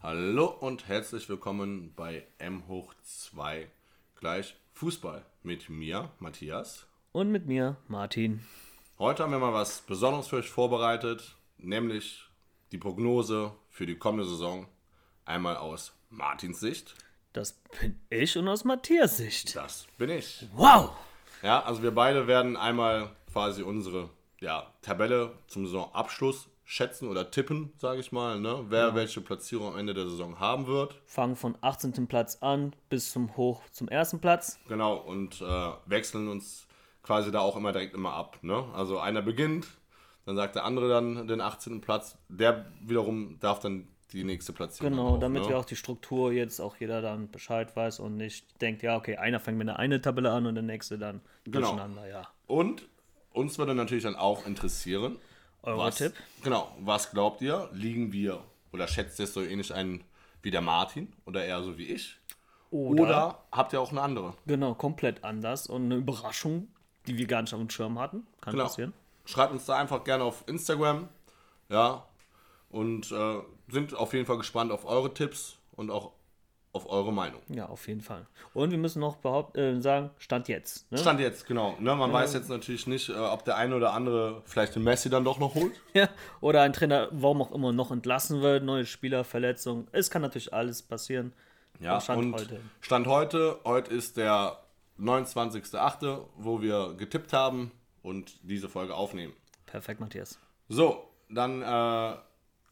Hallo und herzlich willkommen bei M hoch 2 gleich Fußball mit mir, Matthias. Und mit mir, Martin. Heute haben wir mal was Besonderes für euch vorbereitet, nämlich die Prognose für die kommende Saison. Einmal aus Martins Sicht. Das bin ich und aus Matthias Sicht. Das bin ich. Wow! Ja, also wir beide werden einmal quasi unsere ja, Tabelle zum Saisonabschluss schätzen oder tippen, sage ich mal, ne? wer welche Platzierung am Ende der Saison haben wird. Fangen von 18. Platz an bis zum Hoch zum ersten Platz. Genau, und äh, wechseln uns quasi da auch immer direkt immer ab. Ne? Also einer beginnt, dann sagt der andere dann den 18. Platz, der wiederum darf dann die nächste Platzierung. Genau, auf, damit ne? wir auch die Struktur jetzt auch jeder dann Bescheid weiß und nicht denkt, ja, okay, einer fängt mit einer eine Tabelle an und der nächste dann Genau. durcheinander, ja. Und uns würde natürlich dann auch interessieren, Euer was, Tipp? Genau, was glaubt ihr? Liegen wir oder schätzt ihr es so ähnlich ein wie der Martin oder eher so wie ich? Oder, Oder habt ihr auch eine andere? genau, komplett anders und eine Überraschung, die wir gar nicht auf dem Schirm hatten. Kann Genau. passieren. Schreibt uns da einfach gerne auf Instagram. Ja. Und äh, sind auf jeden Fall gespannt auf eure Tipps und auch auf eure Meinung. Ja, auf jeden Fall. Und wir müssen noch behaupt, äh, sagen, Stand jetzt. Ne? Stand jetzt, genau. Ne, man weiß jetzt natürlich nicht, äh, ob der eine oder andere vielleicht den Messi dann doch noch holt. Ja, oder ein Trainer, warum auch immer, noch entlassen wird, neue Spieler, Verletzung. Es kann natürlich alles passieren. Ja, Stand und heute. Stand heute, heute ist der 29.08., wo wir getippt haben und diese Folge aufnehmen. Perfekt, Matthias. So, dann äh,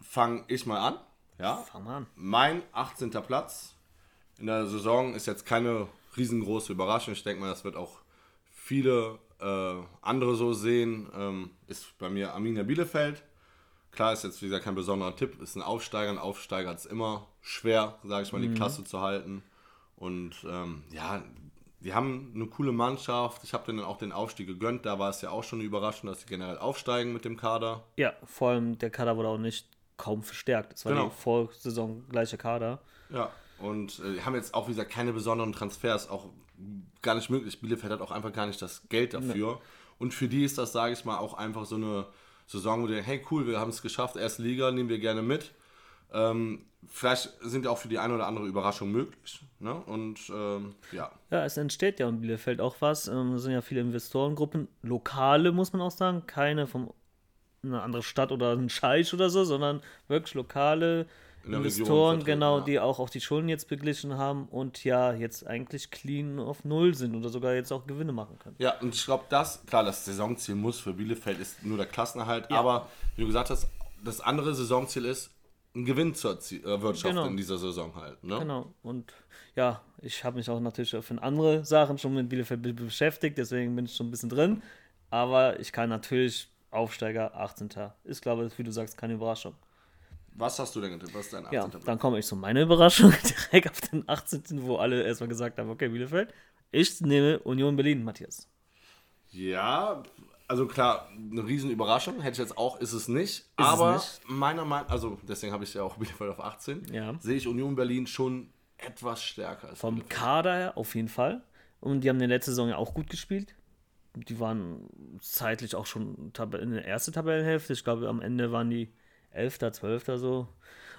fange ich mal an. Ja, Fang mal an. mein 18. Platz in der Saison ist jetzt keine riesengroße Überraschung. Ich denke mal, das wird auch viele äh, andere so sehen. Ähm, ist bei mir Arminia Bielefeld. Klar ist jetzt, wie gesagt, kein besonderer Tipp. Ist ein Aufsteiger. Ein Aufsteiger hat es immer schwer, sage ich mal, die Klasse zu halten. Und ähm, ja, die haben eine coole Mannschaft. Ich habe denen auch den Aufstieg gegönnt. Da war es ja auch schon eine Überraschung, dass sie generell aufsteigen mit dem Kader. Ja, vor allem der Kader wurde auch nicht kaum verstärkt. Es war Genau. die Vorsaison gleiche Kader. Ja, und äh, die haben jetzt auch, wie gesagt, keine besonderen Transfers, auch gar nicht möglich. Bielefeld hat auch einfach gar nicht das Geld dafür. Und für die ist das, sage ich mal, auch einfach so eine Saison, wo die denken, hey cool, wir haben es geschafft, erste Liga, nehmen wir gerne mit. Ähm, vielleicht sind ja auch für die eine oder andere Überraschung möglich. Ne? Und ähm, ja, Ja, es entsteht ja in Bielefeld auch was. Ähm, Es sind ja viele Investorengruppen, lokale muss man auch sagen, keine von einer anderen Stadt oder ein Scheich oder so, sondern wirklich lokale Investoren, genau, ja. die auch, auch die Schulden jetzt beglichen haben und ja jetzt eigentlich clean auf Null sind oder sogar jetzt auch Gewinne machen können. Ja, und ich glaube, das, klar, das Saisonziel muss für Bielefeld ist nur der Klassenerhalt, aber wie du gesagt hast, das andere Saisonziel ist, einen Gewinn zu erwirtschaften Genau. in dieser Saison halt. Ne? Genau. Und ja, ich habe mich auch natürlich für andere Sachen schon mit Bielefeld be- beschäftigt, deswegen bin ich schon ein bisschen drin. Aber ich kann natürlich Aufsteiger 18. Ist, glaube ich, wie du sagst, keine Überraschung. Was hast du denn getippt? Was ist dein 18. Ja, Platz? dann komme ich zu meiner Überraschung direkt auf den 18., wo alle erstmal gesagt haben, okay, Bielefeld. Ich nehme Union Berlin, Matthias. Ja, also klar, eine riesen Überraschung. Hätte ich jetzt auch, ist es nicht. es aber nicht? meiner Meinung also deswegen habe ich ja auch Bielefeld auf 18, Ja. sehe ich Union Berlin schon etwas stärker als Vom Bielefeld. Kader her auf jeden Fall. Und die haben in der letzten Saison ja auch gut gespielt. Die waren zeitlich auch schon in der ersten Tabellenhälfte. Ich glaube, am Ende waren die 11., 12. so.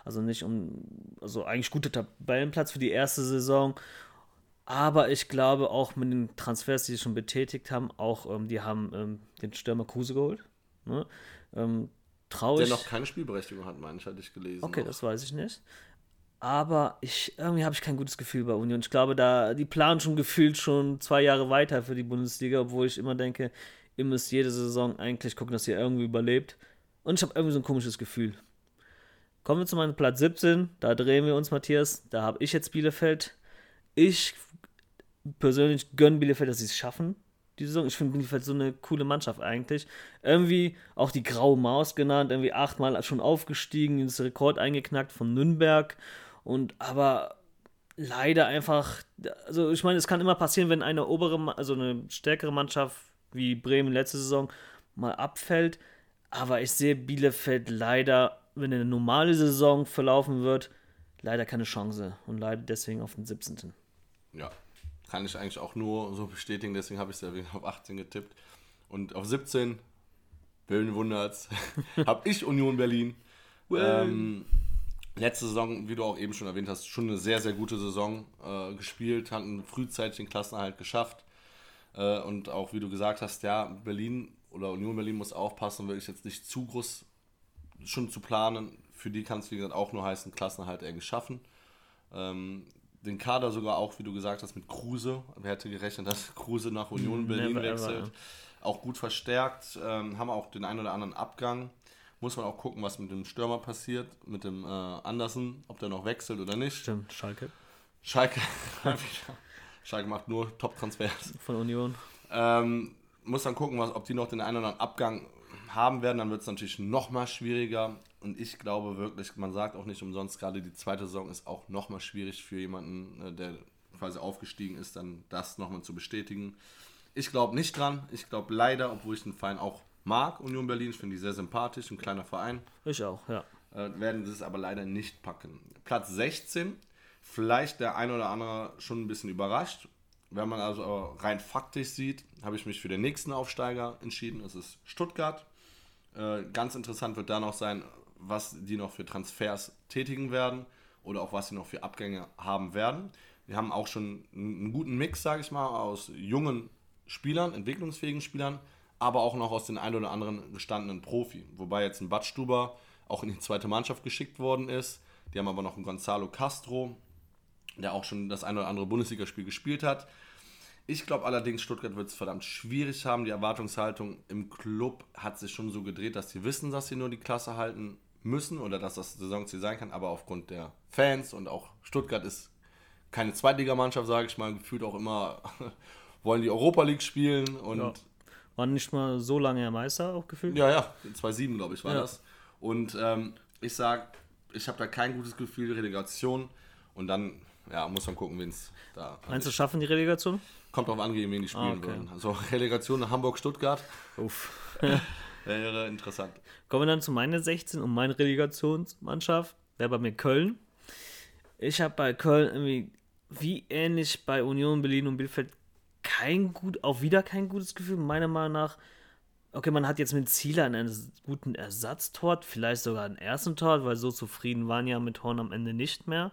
Also nicht um, also eigentlich guter Tabellenplatz für die erste Saison. Aber ich glaube auch mit den Transfers, die sie schon betätigt haben, auch ähm, die haben ähm, den Stürmer Kruse geholt. Ne? Ähm, traurig. Der noch keine Spielberechtigung hat, meine ich, hatte ich gelesen. Okay, noch. das weiß ich nicht. Aber ich, irgendwie habe ich kein gutes Gefühl bei Union. Ich glaube, da, die planen schon gefühlt schon zwei Jahre weiter für die Bundesliga, obwohl ich immer denke, ihr müsst jede Saison eigentlich gucken, dass ihr irgendwie überlebt. Und ich habe irgendwie so ein komisches Gefühl. Kommen wir zu meinem Platz 17. Da drehen wir uns, Matthias. Da habe ich jetzt Bielefeld. Ich persönlich gönne Bielefeld, dass sie es schaffen. Die Saison. Ich finde Bielefeld so eine coole Mannschaft eigentlich. Irgendwie auch die graue Maus genannt, irgendwie achtmal schon aufgestiegen, ins Rekord eingeknackt von Nürnberg. Und aber leider einfach, also ich meine, es kann immer passieren, wenn eine obere, also eine stärkere Mannschaft wie Bremen letzte Saison mal abfällt. Aber ich sehe Bielefeld leider, wenn eine normale Saison verlaufen wird, leider keine Chance. Und leider deswegen auf den 17. Ja, kann ich eigentlich auch nur so bestätigen, deswegen habe ich es ja auf 18 getippt. Und auf 17, wen wundert's, habe ich Union Berlin. ähm, letzte Saison, wie du auch eben schon erwähnt hast, schon eine sehr, sehr gute Saison äh, gespielt, hatten frühzeitig den Klassenerhalt geschafft. Äh, und auch, wie du gesagt hast, ja, Berlin oder Union Berlin muss aufpassen, wirklich jetzt nicht zu groß schon zu planen. Für die kann es, wie gesagt, auch nur heißen, Klassenerhalt irgendwie schaffen. Ähm, den Kader sogar auch, wie du gesagt hast, mit Kruse. Wer hätte gerechnet, dass Kruse nach Union Berlin Never wechselt? Ever. Auch gut verstärkt. Ähm, haben auch den einen oder anderen Abgang. Muss man auch gucken, was mit dem Stürmer passiert, mit dem äh, Andersen, ob der noch wechselt oder nicht. Stimmt, Schalke. Schalke, Schalke macht nur Top-Transfers. Von Union. Ähm, muss dann gucken, was, ob die noch den einen oder anderen Abgang haben werden. Dann wird es natürlich noch mal schwieriger. Und ich glaube wirklich, man sagt auch nicht umsonst, gerade die zweite Saison ist auch noch mal schwierig für jemanden, äh, der quasi aufgestiegen ist, dann das nochmal zu bestätigen. Ich glaube nicht dran. Ich glaube leider, obwohl ich den Verein auch mag, Union Berlin. Ich finde die sehr sympathisch, ein kleiner Verein. Ich auch, ja. Äh, werden sie es aber leider nicht packen. Platz 16, vielleicht der ein oder andere schon ein bisschen überrascht. Wenn man also rein faktisch sieht, habe ich mich für den nächsten Aufsteiger entschieden. Es ist Stuttgart. Äh, ganz interessant wird da noch sein, was die noch für Transfers tätigen werden oder auch was sie noch für Abgänge haben werden. Wir haben auch schon einen guten Mix, sage ich mal, aus jungen Spielern, entwicklungsfähigen Spielern, aber auch noch aus den ein oder anderen gestandenen Profi. Wobei jetzt ein Badstuber auch in die zweite Mannschaft geschickt worden ist. Die haben aber noch einen Gonzalo Castro, der auch schon das ein oder andere Bundesligaspiel gespielt hat. Ich glaube allerdings, Stuttgart wird es verdammt schwierig haben. Die Erwartungshaltung im Club hat sich schon so gedreht, dass sie wissen, dass sie nur die Klasse halten müssen oder dass das Saisonziel sein kann. Aber aufgrund der Fans und auch Stuttgart ist keine Zweitligamannschaft, sage ich mal, gefühlt auch immer wollen die Europa League spielen und ja. Waren nicht mal so lange ja Meister auch gefühlt? Ja, ja, 2007 glaube ich war ja. das. Und ähm, ich sage, ich habe da kein gutes Gefühl, Relegation und dann ja, muss man gucken, wen es da. Meinst du, schaffen die Relegation? Kommt drauf an, gegen wen die spielen ah, okay. würden. Also Relegation nach Hamburg-Stuttgart. Uff. Wäre interessant. Kommen wir dann zu meiner 16 und meine Relegationsmannschaft. Wäre bei mir Köln. Ich habe bei Köln irgendwie, wie ähnlich bei Union Berlin und Bielefeld, kein gut, auch wieder kein gutes Gefühl. Meiner Meinung nach, okay, man hat jetzt mit Zieler einen guten Ersatztor, vielleicht sogar einen ersten Tor, weil so zufrieden waren ja mit Horn am Ende nicht mehr.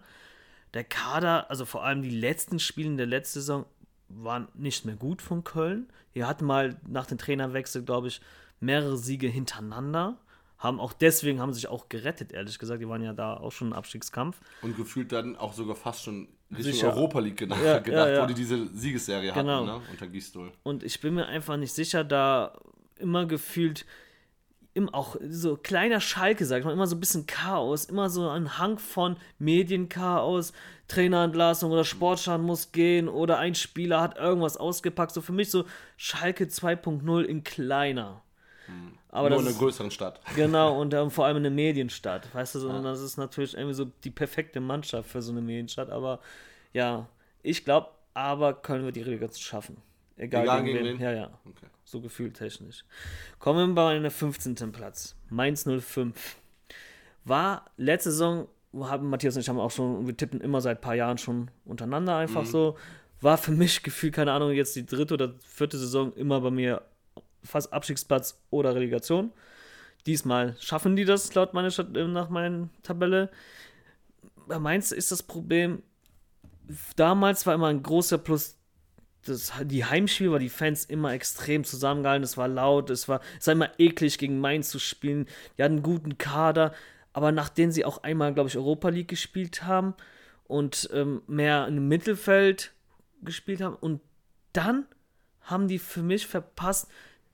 Der Kader, also vor allem die letzten Spiele in der letzten Saison, waren nicht mehr gut von Köln. Die hatten mal nach dem Trainerwechsel, glaube ich, mehrere Siege hintereinander. Haben auch deswegen haben sich auch gerettet, ehrlich gesagt. Die waren ja da auch schon im Abstiegskampf. Und gefühlt dann auch sogar fast schon Richtung Sicher. Europa League gedacht, ja, gedacht ja, ja. wo die diese Siegesserie genau. hatten, ne? unter Gisdol. Und ich bin mir einfach nicht sicher, da immer gefühlt im, auch so kleiner Schalke, sag ich mal, immer so ein bisschen Chaos, immer so ein Hang von Medienchaos, Trainerentlassung oder Sportschaden muss gehen oder ein Spieler hat irgendwas ausgepackt. So für mich so Schalke 2.0 in kleiner. Hm. Aber Nur in einer größeren Stadt. Genau, und ähm, vor allem in einer Medienstadt. Weißt du, so, ja. das ist natürlich irgendwie so die perfekte Mannschaft für so eine Medienstadt. Aber ja, ich glaube, aber können wir die Relegation schaffen. Egal, Egal gegen, gegen wen. Ja, ja. Okay. So gefühltechnisch. Kommen wir bei einem 15. Platz. Mainz 05. War letzte Saison haben Matthias und ich haben auch schon, wir tippen immer seit ein paar Jahren schon untereinander einfach mhm. so. War für mich gefühlt, keine Ahnung, jetzt die dritte oder vierte Saison immer bei mir fast Abstiegsplatz oder Relegation. Diesmal schaffen die das laut meiner äh, nach meiner Tabelle. Bei Mainz ist das Problem, damals war immer ein großer Plus das, die Heimspiele war die Fans immer extrem zusammengehalten. Es war laut, es war, es war immer eklig, gegen Mainz zu spielen. Die hatten einen guten Kader, aber nachdem sie auch einmal, glaube ich, Europa League gespielt haben und ähm, mehr im Mittelfeld gespielt haben und dann haben die für mich verpasst,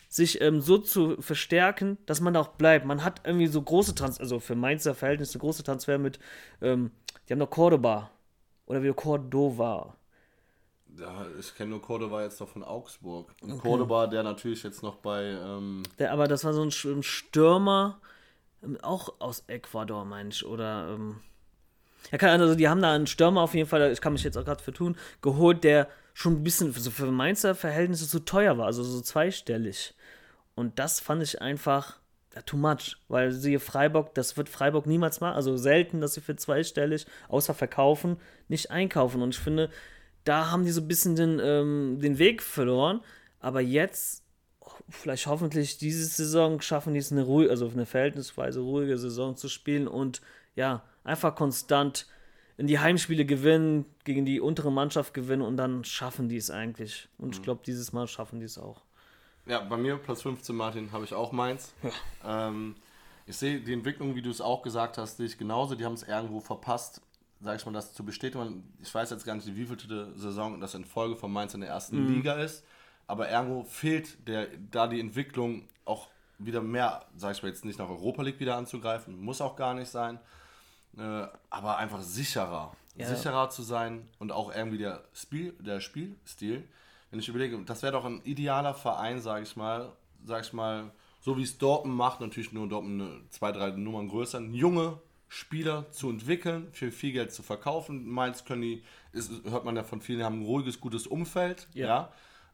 sich ähm, so zu verstärken, dass man da auch bleibt. Man hat irgendwie so große Transfer, also für Mainzer Verhältnisse große Transfer mit, ähm, die haben noch Cordoba oder wie Cordova. Ja, ich kenne nur Cordoba jetzt noch von Augsburg. Und okay. Cordoba, der natürlich jetzt noch bei. Ähm der, aber das war so ein Stürmer, ähm, auch aus Ecuador, meine ich, oder. Ähm, ja, keine Ahnung, also die haben da einen Stürmer auf jeden Fall, ich kann mich jetzt auch gerade vertun, geholt, der schon ein bisschen so für Mainzer Verhältnisse zu teuer war, also so zweistellig. Und das fand ich einfach ja, too much, weil sie Freiburg, das wird Freiburg niemals machen, also selten, dass sie für zweistellig, außer verkaufen, nicht einkaufen. Und ich finde, da haben die so ein bisschen den, ähm, den Weg verloren. Aber jetzt vielleicht hoffentlich diese Saison schaffen die es eine ruhige, also eine verhältnisweise ruhige Saison zu spielen und ja, einfach konstant in die Heimspiele gewinnen, gegen die untere Mannschaft gewinnen und dann schaffen die es eigentlich. Und mhm. ich glaube, dieses Mal schaffen die es auch. Ja, bei mir Platz 15, Martin, habe ich auch meins. Ja. Ähm, ich sehe die Entwicklung, wie du es auch gesagt hast, sehe ich genauso. Die haben es irgendwo verpasst, sage ich mal, das zu bestätigen. Ich weiß jetzt gar nicht, wie vielte Saison das in Folge von Mainz in der ersten mhm. Liga ist. Aber irgendwo fehlt der, da die Entwicklung auch wieder mehr, sage ich mal jetzt nicht nach Europa League wieder anzugreifen, muss auch gar nicht sein, äh, aber einfach sicherer, ja. sicherer zu sein und auch irgendwie der, Spiel, der Spielstil. Wenn ich überlege, das wäre doch ein idealer Verein, sage ich mal, sage ich mal, so wie es Dortmund macht, natürlich nur Dortmund eine, zwei, drei Nummern größer, junge Spieler zu entwickeln, für viel Geld zu verkaufen. Mainz können die, ist, hört man ja von vielen, haben ein ruhiges, gutes Umfeld, ja.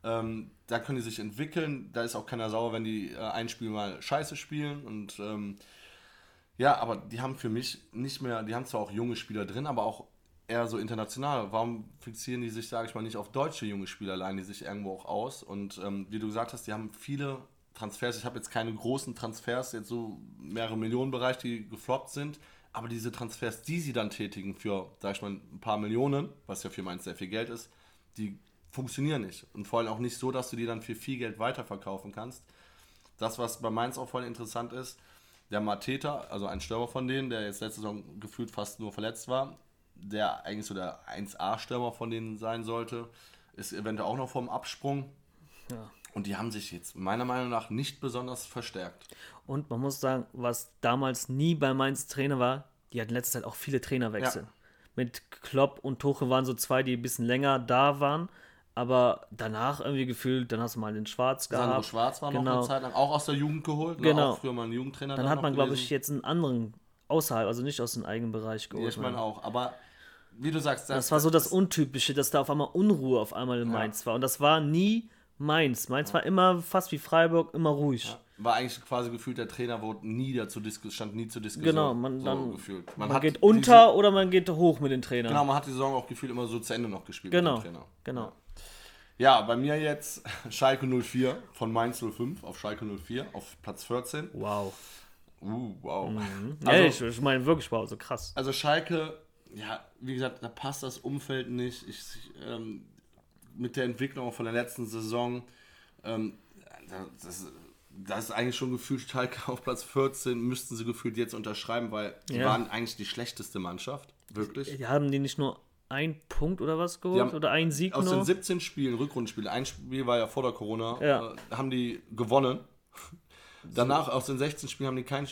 ja. Ähm, da können die sich entwickeln. Da ist auch keiner sauer, wenn die äh, ein Spiel mal scheiße spielen. Und ähm, ja, aber die haben für mich nicht mehr, die haben zwar auch junge Spieler drin, aber auch eher so international. Warum fixieren die sich, sage ich mal, nicht auf deutsche junge Spieler, leihen die sich irgendwo auch aus? Und ähm, wie du gesagt hast, die haben viele Transfers. Ich habe jetzt keine großen Transfers, jetzt so mehrere Millionen Bereich, die gefloppt sind. Aber diese Transfers, die sie dann tätigen für, sag ich mal, ein paar Millionen, was ja für Mainz sehr viel Geld ist, die funktionieren nicht. Und vor allem auch nicht so, dass du die dann für viel Geld weiterverkaufen kannst. Das, was bei Mainz auch voll interessant ist, der Mateta, also ein Stürmer von denen, der jetzt letzte Saison gefühlt fast nur verletzt war, der eigentlich so der 1A-Stürmer von denen sein sollte, ist eventuell auch noch vom Absprung. Ja. Und die haben sich jetzt meiner Meinung nach nicht besonders verstärkt. Und man muss sagen, was damals nie bei Mainz Trainer war, die hatten letzte Zeit auch viele Trainerwechsel. Ja. Mit Klopp und Tuche waren so zwei, die ein bisschen länger da waren aber danach irgendwie gefühlt, dann hast du mal den Schwarz gehabt. Sandro Schwarz war genau. noch eine genau. Zeit lang auch aus der Jugend geholt, ne? genau. auch früher mal einen Jugendtrainer. Dann hat man, glaube ich, jetzt einen anderen außerhalb, also nicht aus dem eigenen Bereich geholt. Ja, ich meine auch, aber wie du sagst, das, das war so das Untypische, dass da auf einmal Unruhe auf einmal in Mainz ja. war und das war nie Mainz. Mainz war immer fast wie Freiburg, immer ruhig. Ja. War eigentlich quasi gefühlt, der Trainer wurde nie dazu stand nie zur Diskussion. Genau, man, so dann, gefühlt. man, man geht unter oder man geht hoch mit den Trainern. Genau, man hat die Saison auch gefühlt immer so zu Ende noch gespielt genau, mit dem Trainer. Genau. Ja, bei mir jetzt Schalke 04 von Mainz 05 auf Schalke 04 auf Platz 14. Wow. Uh, wow. Mhm. Also, ja, ich, ich meine wirklich wow, so krass. Also Schalke, ja, wie gesagt, da passt das Umfeld nicht. Ich, ähm, mit der Entwicklung von der letzten Saison, ähm, das, das ist eigentlich schon gefühlt Schalke auf Platz 14, müssten sie gefühlt jetzt unterschreiben, weil die ja. waren eigentlich die schlechteste Mannschaft. Wirklich. Die haben die nicht nur ein Punkt oder was geholt? Oder ein Sieg Aus nur? den 17 Spielen, Rückrundenspiele, ein Spiel war ja vor der Corona, ja. Äh, haben die gewonnen. Danach aus den 16 Spielen haben die kein,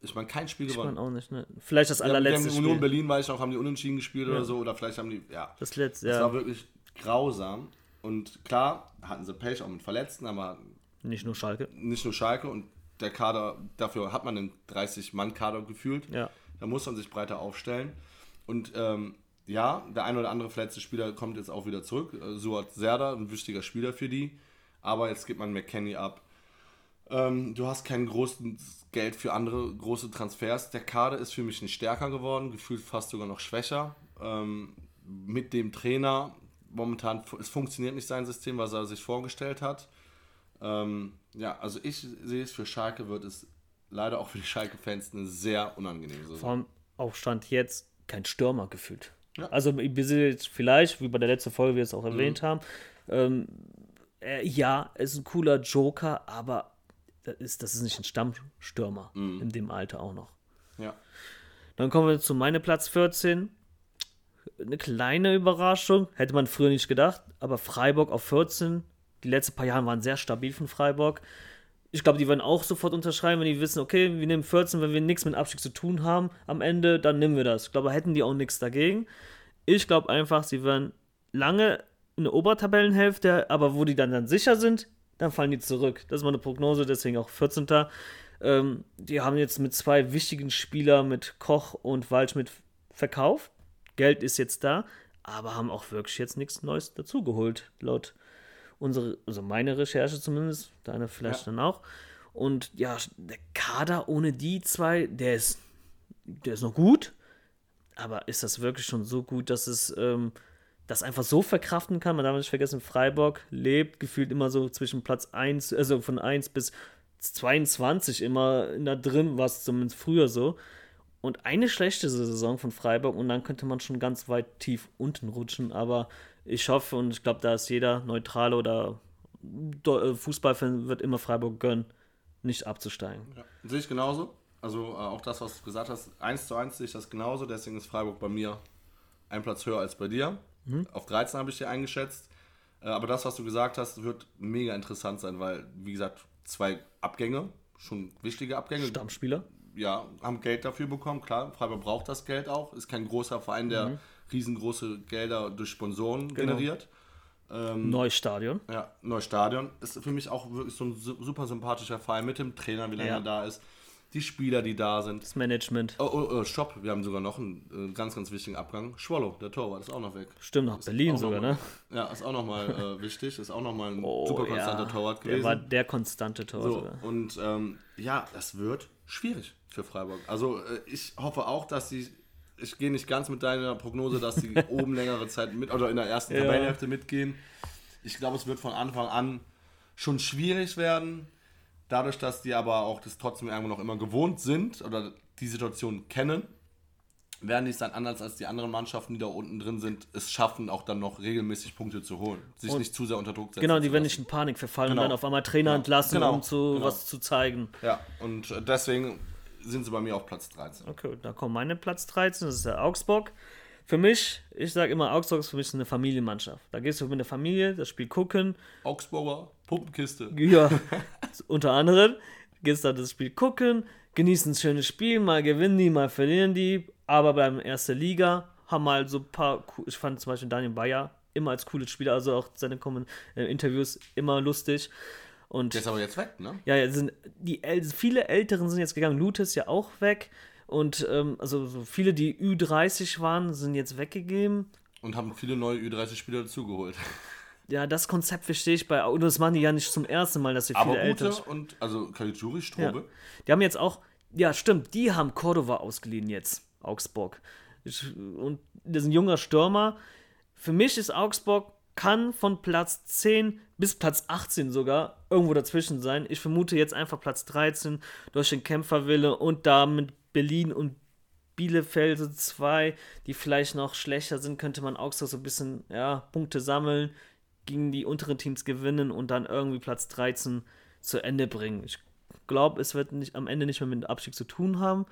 ich meine, kein Spiel gewonnen. Ich meine auch nicht, ne? Vielleicht das allerletzte Spiel. Union Berlin, weiß ich noch, haben die unentschieden gespielt ja. oder so, oder vielleicht haben die, ja. Das letzte, ja. Das war wirklich grausam. Und klar, hatten sie Pech auch mit Verletzten, aber. Nicht nur Schalke. Nicht nur Schalke und der Kader, dafür hat man einen 30-Mann-Kader gefühlt. Ja. Da muss man sich breiter aufstellen. Und ähm, ja, der ein oder andere verletzte Spieler kommt jetzt auch wieder zurück. Äh, Suat Serda, ein wichtiger Spieler für die. Aber jetzt gibt man McKenny ab. Ähm, du hast kein großes Geld für andere große Transfers. Der Kader ist für mich nicht stärker geworden, gefühlt fast sogar noch schwächer. Ähm, mit dem Trainer, momentan, es funktioniert nicht sein System, was er sich vorgestellt hat. Ähm, ja, also ich sehe es für Schalke wird es leider auch für die Schalke-Fans eine sehr unangenehme Saison. Vor allem Aufstand jetzt kein Stürmer gefühlt. Ja. Also vielleicht, wie bei der letzten Folge wir es auch mhm. erwähnt haben, ähm, äh, ja, er ist ein cooler Joker, aber das ist, das ist nicht ein Stammstürmer mhm. in dem Alter auch noch. Ja. Dann kommen wir zu meinem Platz 14. Eine kleine Überraschung, hätte man früher nicht gedacht, aber Freiburg auf 14. Die letzten paar Jahre waren sehr stabil von Freiburg. Ich glaube, die werden auch sofort unterschreiben, wenn die wissen, okay, wir nehmen 14, wenn wir nichts mit Abstieg zu tun haben am Ende, dann nehmen wir das. Ich glaube, hätten die auch nichts dagegen. Ich glaube einfach, sie werden lange in der Obertabellenhälfte, aber wo die dann, dann sicher sind, dann fallen die zurück. Das ist meine Prognose, deswegen auch 14. Ähm, die haben jetzt mit zwei wichtigen Spielern, mit Koch und Waldschmidt, verkauft. Geld ist jetzt da, aber haben auch wirklich jetzt nichts Neues dazugeholt, laut unsere, also meine Recherche zumindest, deine vielleicht ja. dann auch. Und ja, der Kader ohne die zwei, der ist, der ist noch gut, aber ist das wirklich schon so gut, dass es ähm, das einfach so verkraften kann? Man darf nicht vergessen, Freiburg lebt gefühlt immer so zwischen Platz 1, also von 1 bis 22 immer in da drin, war es zumindest früher so. Und eine schlechte Saison von Freiburg und dann könnte man schon ganz weit tief unten rutschen. Aber ich hoffe und ich glaube, da ist jeder neutrale oder äh, Fußballfan wird immer Freiburg gönnen, nicht abzusteigen. Ja, sehe ich genauso. Also äh, auch das, was du gesagt hast, 1 zu 1 sehe ich das genauso. Deswegen ist Freiburg bei mir ein Platz höher als bei dir. Mhm. Auf 13 habe ich dir eingeschätzt. Äh, aber das, was du gesagt hast, wird mega interessant sein, weil, wie gesagt, zwei Abgänge, schon wichtige Abgänge. Stammspieler ja, haben Geld dafür bekommen. Klar, Freiburg braucht das Geld auch. Ist kein großer Verein, der mhm. riesengroße Gelder durch Sponsoren genau. generiert. Ähm, neues Stadion. Ja, neues Stadion. Ist für mich auch wirklich so ein super sympathischer Verein mit dem Trainer, wie lange ja. er da ist. Die Spieler, die da sind. Das Management. Oh, oh, oh Stopp, wir haben sogar noch einen äh, ganz, ganz wichtigen Abgang. Schwollo, der Torwart, ist auch noch weg. Stimmt, nach Berlin sogar, mal, ne? Ja, ist auch nochmal äh, wichtig. Ist auch nochmal ein oh, super konstanter ja. Torwart gewesen. Der war der konstante Torwart. So, und ähm, ja, das wird schwierig für Freiburg. Also äh, ich hoffe auch, dass sie, ich gehe nicht ganz mit deiner Prognose, dass sie oben längere Zeit mit oder in der ersten ja. Tabellenhälfte mitgehen. Ich glaube, es wird von Anfang an schon schwierig werden. Dadurch, dass die aber auch das trotzdem irgendwo noch immer gewohnt sind oder die Situation kennen, werden die es dann anders als die anderen Mannschaften, die da unten drin sind, es schaffen, auch dann noch regelmäßig Punkte zu holen. Sich und nicht zu sehr unter Druck setzen. Genau, die werden nicht in Panik verfallen genau. und dann auf einmal Trainer ja. entlassen, genau. um zu, genau. was zu zeigen. Ja, und deswegen sind sie bei mir auf Platz 13. Okay, da kommt meine Platz 13, das ist der Augsburg. Für mich, ich sage immer, Augsburg ist für mich eine Familienmannschaft. Da gehst du mit der Familie, das Spiel gucken. Augsburger Puppenkiste. Ja, unter anderem. Gehst da das Spiel gucken, genießen ein schönes Spiel, mal gewinnen die, mal verlieren die, aber beim erste Liga haben mal so ein paar, ich fand zum Beispiel Daniel Bayer immer als cooles Spieler, also auch seine äh, Interviews immer lustig. Und der ist aber jetzt weg, ne? Ja, sind die viele Älteren sind jetzt gegangen. Lute ist ja auch weg. Und ähm, also so viele, die Ü30 waren, sind jetzt weggegeben. Und haben viele neue Ü30-Spieler dazugeholt. Ja, das Konzept verstehe ich bei. Und das machen die ja nicht zum ersten Mal, dass sie viele aber ältere. und also Caligiuri, Strobe. Ja. Die haben jetzt auch. Ja, stimmt, die haben Cordova ausgeliehen jetzt. Augsburg. Ich, und das ist ein junger Stürmer. Für mich ist Augsburg kann von Platz 10 bis Platz 18 sogar irgendwo dazwischen sein. Ich vermute jetzt einfach Platz 13 durch den Kämpferwille und damit Berlin und Bielefeld so zwei, die vielleicht noch schlechter sind, könnte man Augsburg so ein bisschen ja, Punkte sammeln, gegen die unteren Teams gewinnen und dann irgendwie Platz 13 zu Ende bringen. Ich glaube, es wird nicht, am Ende nicht mehr mit dem Abstieg zu tun haben,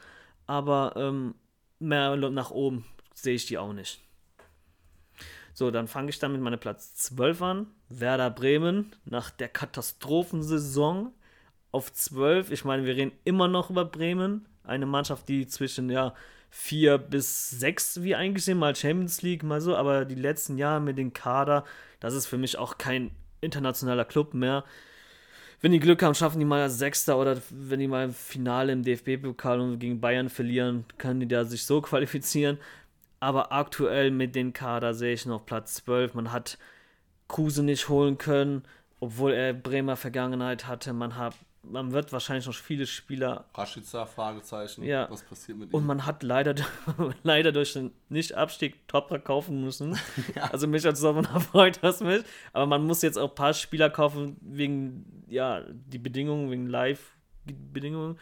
aber ähm, mehr nach oben sehe ich die auch nicht. So, dann fange ich dann mit meinem Platz 12 an. Werder Bremen nach der Katastrophensaison auf 12. Ich meine, wir reden immer noch über Bremen. Eine Mannschaft, die zwischen ja, 4 bis 6 wie eingesehen, mal Champions League, mal so, aber die letzten Jahre mit dem Kader, das ist für mich auch kein internationaler Club mehr. Wenn die Glück haben, schaffen die mal Sechster oder wenn die mal im Finale im DFB-Pokal und gegen Bayern verlieren, können die da sich so qualifizieren. Aber aktuell mit dem Kader sehe ich noch Platz 12. Man hat Kruse nicht holen können, obwohl er Bremer Vergangenheit hatte. Man hat man wird wahrscheinlich noch viele Spieler. Rashica, Fragezeichen. Ja. Was passiert mit ihm? Und man hat leider, leider durch den Nicht-Abstieg Topra kaufen müssen. ja. Also mich als Sommer freut das mich. Aber man muss jetzt auch ein paar Spieler kaufen wegen, ja, die Bedingungen, wegen Live-Bedingungen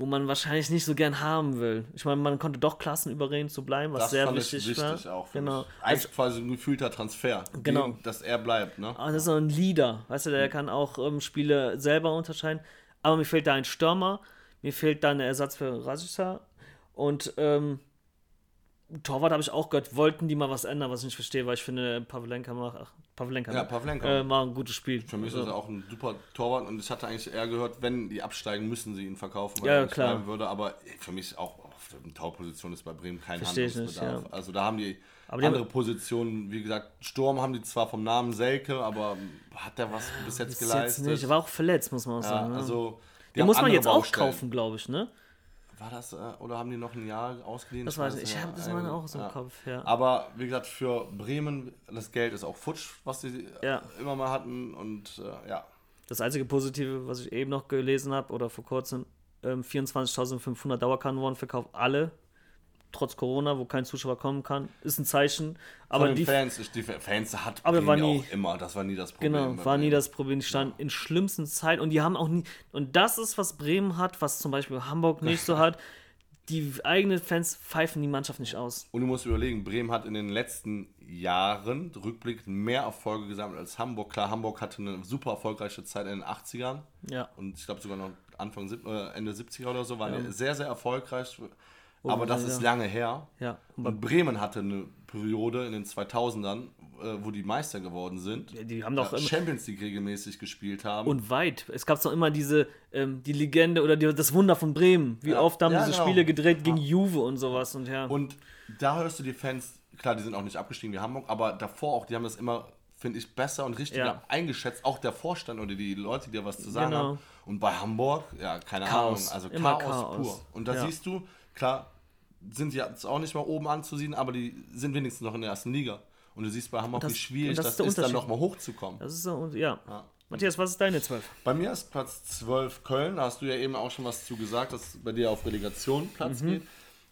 wo man wahrscheinlich nicht so gern haben will. Ich meine, man konnte doch Klassen überreden zu bleiben, was das sehr wichtig, wichtig war. Auch genau. Eigentlich also, quasi ein gefühlter Transfer, genau. Den, dass er bleibt. Ne? Aber das ist so ein Leader, weißt du, der mhm. kann auch ähm, Spiele selber unterscheiden. Aber mir fehlt da ein Stürmer, mir fehlt da ein Ersatz für Rashica und ähm, Torwart habe ich auch gehört, wollten die mal was ändern, was ich nicht verstehe, weil ich finde, Pavlenka macht, ach, Pavlenka, ja, Pavlenka. Äh, macht ein gutes Spiel. Für mich also. ist er auch ein super Torwart und ich hatte eigentlich eher gehört, wenn die absteigen, müssen sie ihn verkaufen, weil ja, er nicht klar. bleiben würde, aber für mich auch auf der Torposition ist bei Bremen kein Verstehe Handlungsbedarf. Nicht, ja. Also da haben die aber andere die Positionen, wie gesagt, Sturm haben die zwar vom Namen Selke, aber hat der was bis jetzt geleistet? Jetzt nicht, war auch verletzt, muss man auch ja, sagen. Ne? Also, den muss man jetzt auch kaufen, glaube ich, ne? War das, äh, oder haben die noch ein Jahr ausgeliehen? Das weiß ich, ich habe das meine auch so im ja. Kopf, ja. Aber wie gesagt, für Bremen, das Geld ist auch futsch, was sie ja. immer mal hatten und äh, ja. Das einzige Positive, was ich eben noch gelesen habe, oder vor kurzem, ähm, 24.500 Dauerkarten wurden verkauft, alle trotz Corona, wo kein Zuschauer kommen kann, ist ein Zeichen. Aber Von die Fans, die Fans hat aber war nie, auch immer, das war nie das Problem. Genau, war nie das Problem. Die standen ja. in schlimmsten Zeiten und die haben auch nie, und das ist, was Bremen hat, was zum Beispiel Hamburg nicht so hat. die eigenen Fans pfeifen die Mannschaft nicht aus. Und du musst überlegen, Bremen hat in den letzten Jahren rückblickend mehr Erfolge gesammelt als Hamburg. Klar, Hamburg hatte eine super erfolgreiche Zeit in den 80ern. Ja. Und ich glaube sogar noch Anfang, äh, Ende 70er oder so, waren die sehr, sehr erfolgreich. Aber das ist lange her. Ja. Und Bremen hatte eine Periode in den 2000ern, äh, wo die Meister geworden sind. Die haben doch immer, Champions League regelmäßig gespielt haben. und weit. Es gab doch immer diese, ähm, die Legende oder die, das Wunder von Bremen. Wie oft haben Ja, diese genau. Spiele gedreht gegen Juve und sowas und ja. Und da hörst du die Fans, klar, die sind auch nicht abgestiegen wie Hamburg, aber davor auch, die haben das immer, finde ich, besser und richtiger Ja. eingeschätzt. Auch der Vorstand oder die Leute, die da was zu sagen Genau. haben. Und bei Hamburg, ja, keine Chaos. Ahnung, also Chaos, Chaos. pur. Und da Ja. siehst du, klar, sind sie jetzt auch nicht mal oben anzusehen, aber die sind wenigstens noch in der ersten Liga. Und du siehst bei Hamburg, das- wie schwierig das das, ist ist, dann nochmal hochzukommen. Das ist so, und ja. Matthias, was ist deine 12? Bei mir ist Platz 12 Köln, da hast du ja eben auch schon was zu gesagt, dass bei dir auf Relegation Platz geht.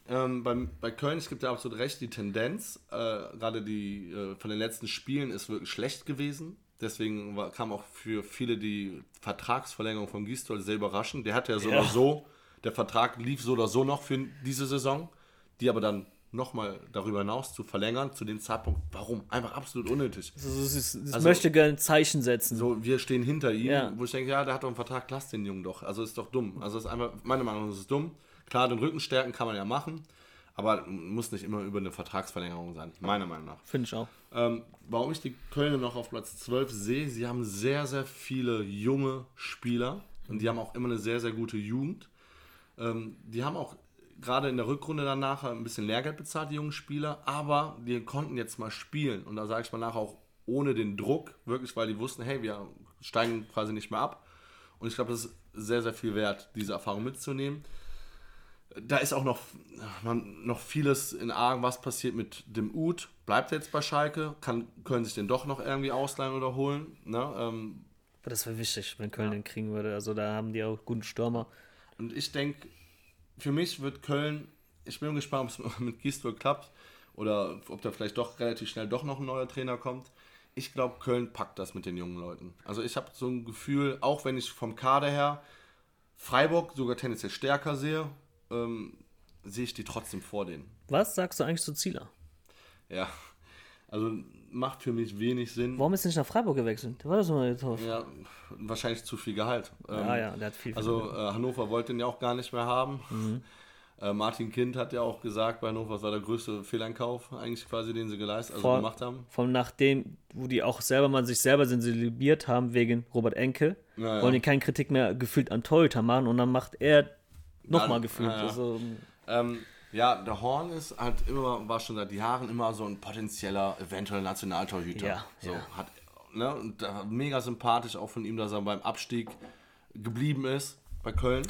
Ähm, beim, bei Köln, ich gebe dir absolut recht, die Tendenz, äh, gerade die äh, von den letzten Spielen ist wirklich schlecht gewesen. Deswegen war, kam auch für viele die Vertragsverlängerung von Gistol sehr überraschend. Der hatte ja so Ja. oder so, der Vertrag lief so oder so noch für diese Saison, die aber dann nochmal darüber hinaus zu verlängern, zu dem Zeitpunkt, warum? Einfach absolut unnötig. Also, es ist- es Also- möchte gerne ein Zeichen setzen. So, wir stehen hinter ihm, Ja. wo ich denke, ja, der hat doch einen Vertrag, lass den Jungen doch. Also ist doch dumm. Also ist einfach, meiner Meinung nach ist es dumm. Klar, den Rücken stärken kann man ja machen, aber muss nicht immer über eine Vertragsverlängerung sein, meiner Meinung nach. Finde ich auch. Ähm, warum ich die Kölner noch auf Platz 12 sehe, sie haben sehr, sehr viele junge Spieler und die haben auch immer eine sehr, sehr gute Jugend. Ähm, die haben auch gerade in der Rückrunde dann nachher ein bisschen Lehrgeld bezahlt, die jungen Spieler, aber die konnten jetzt mal spielen und da sage ich mal nachher auch ohne den Druck, wirklich, weil die wussten, hey, wir steigen quasi nicht mehr ab. Und ich glaube, das ist sehr, sehr viel wert, diese Erfahrung mitzunehmen. Da ist auch noch, man, noch vieles in Argen, was passiert mit dem Ud. Bleibt er jetzt bei Schalke? Kann, können sich den doch noch irgendwie ausleihen oder holen? Ne? Ähm, das wäre wichtig, wenn Köln den kriegen würde. Also da haben die auch guten Stürmer. Und ich denke, für mich wird Köln, ich bin gespannt, ob es mit Gistol klappt oder ob da vielleicht doch relativ schnell doch noch ein neuer Trainer kommt. Ich glaube, Köln packt das mit den jungen Leuten. Also ich habe so ein Gefühl, auch wenn ich vom Kader her Freiburg sogar tendenziell stärker sehe, ähm, sehe ich die trotzdem vor denen. Was sagst du eigentlich zu Zieler? Ja, also macht für mich wenig Sinn. Warum ist er nicht nach Freiburg gewechselt? Der war das mal getauft. Ja, wahrscheinlich zu viel Gehalt. Ähm, Ja, ja, der hat viel. Also äh, Hannover wollte ihn ja auch gar nicht mehr haben. Mhm. Äh, Martin Kind hat ja auch gesagt, bei Hannover das war der größte Fehleinkauf eigentlich quasi, den sie geleistet, also Vor- gemacht haben. Von nachdem, wo die auch selber mal sich selber sensibilisiert haben wegen Robert Enke, Ja, ja. wollen die keine Kritik mehr gefühlt an Torhüter machen und dann macht er nochmal gefühlt. ja, ja. Also, Ähm, ja, der Horn ist halt immer, war schon seit Jahren immer so ein potenzieller, eventuell Nationaltorhüter. Ja, so, ja. Hat, ne, und mega sympathisch auch von ihm, dass er beim Abstieg geblieben ist bei Köln.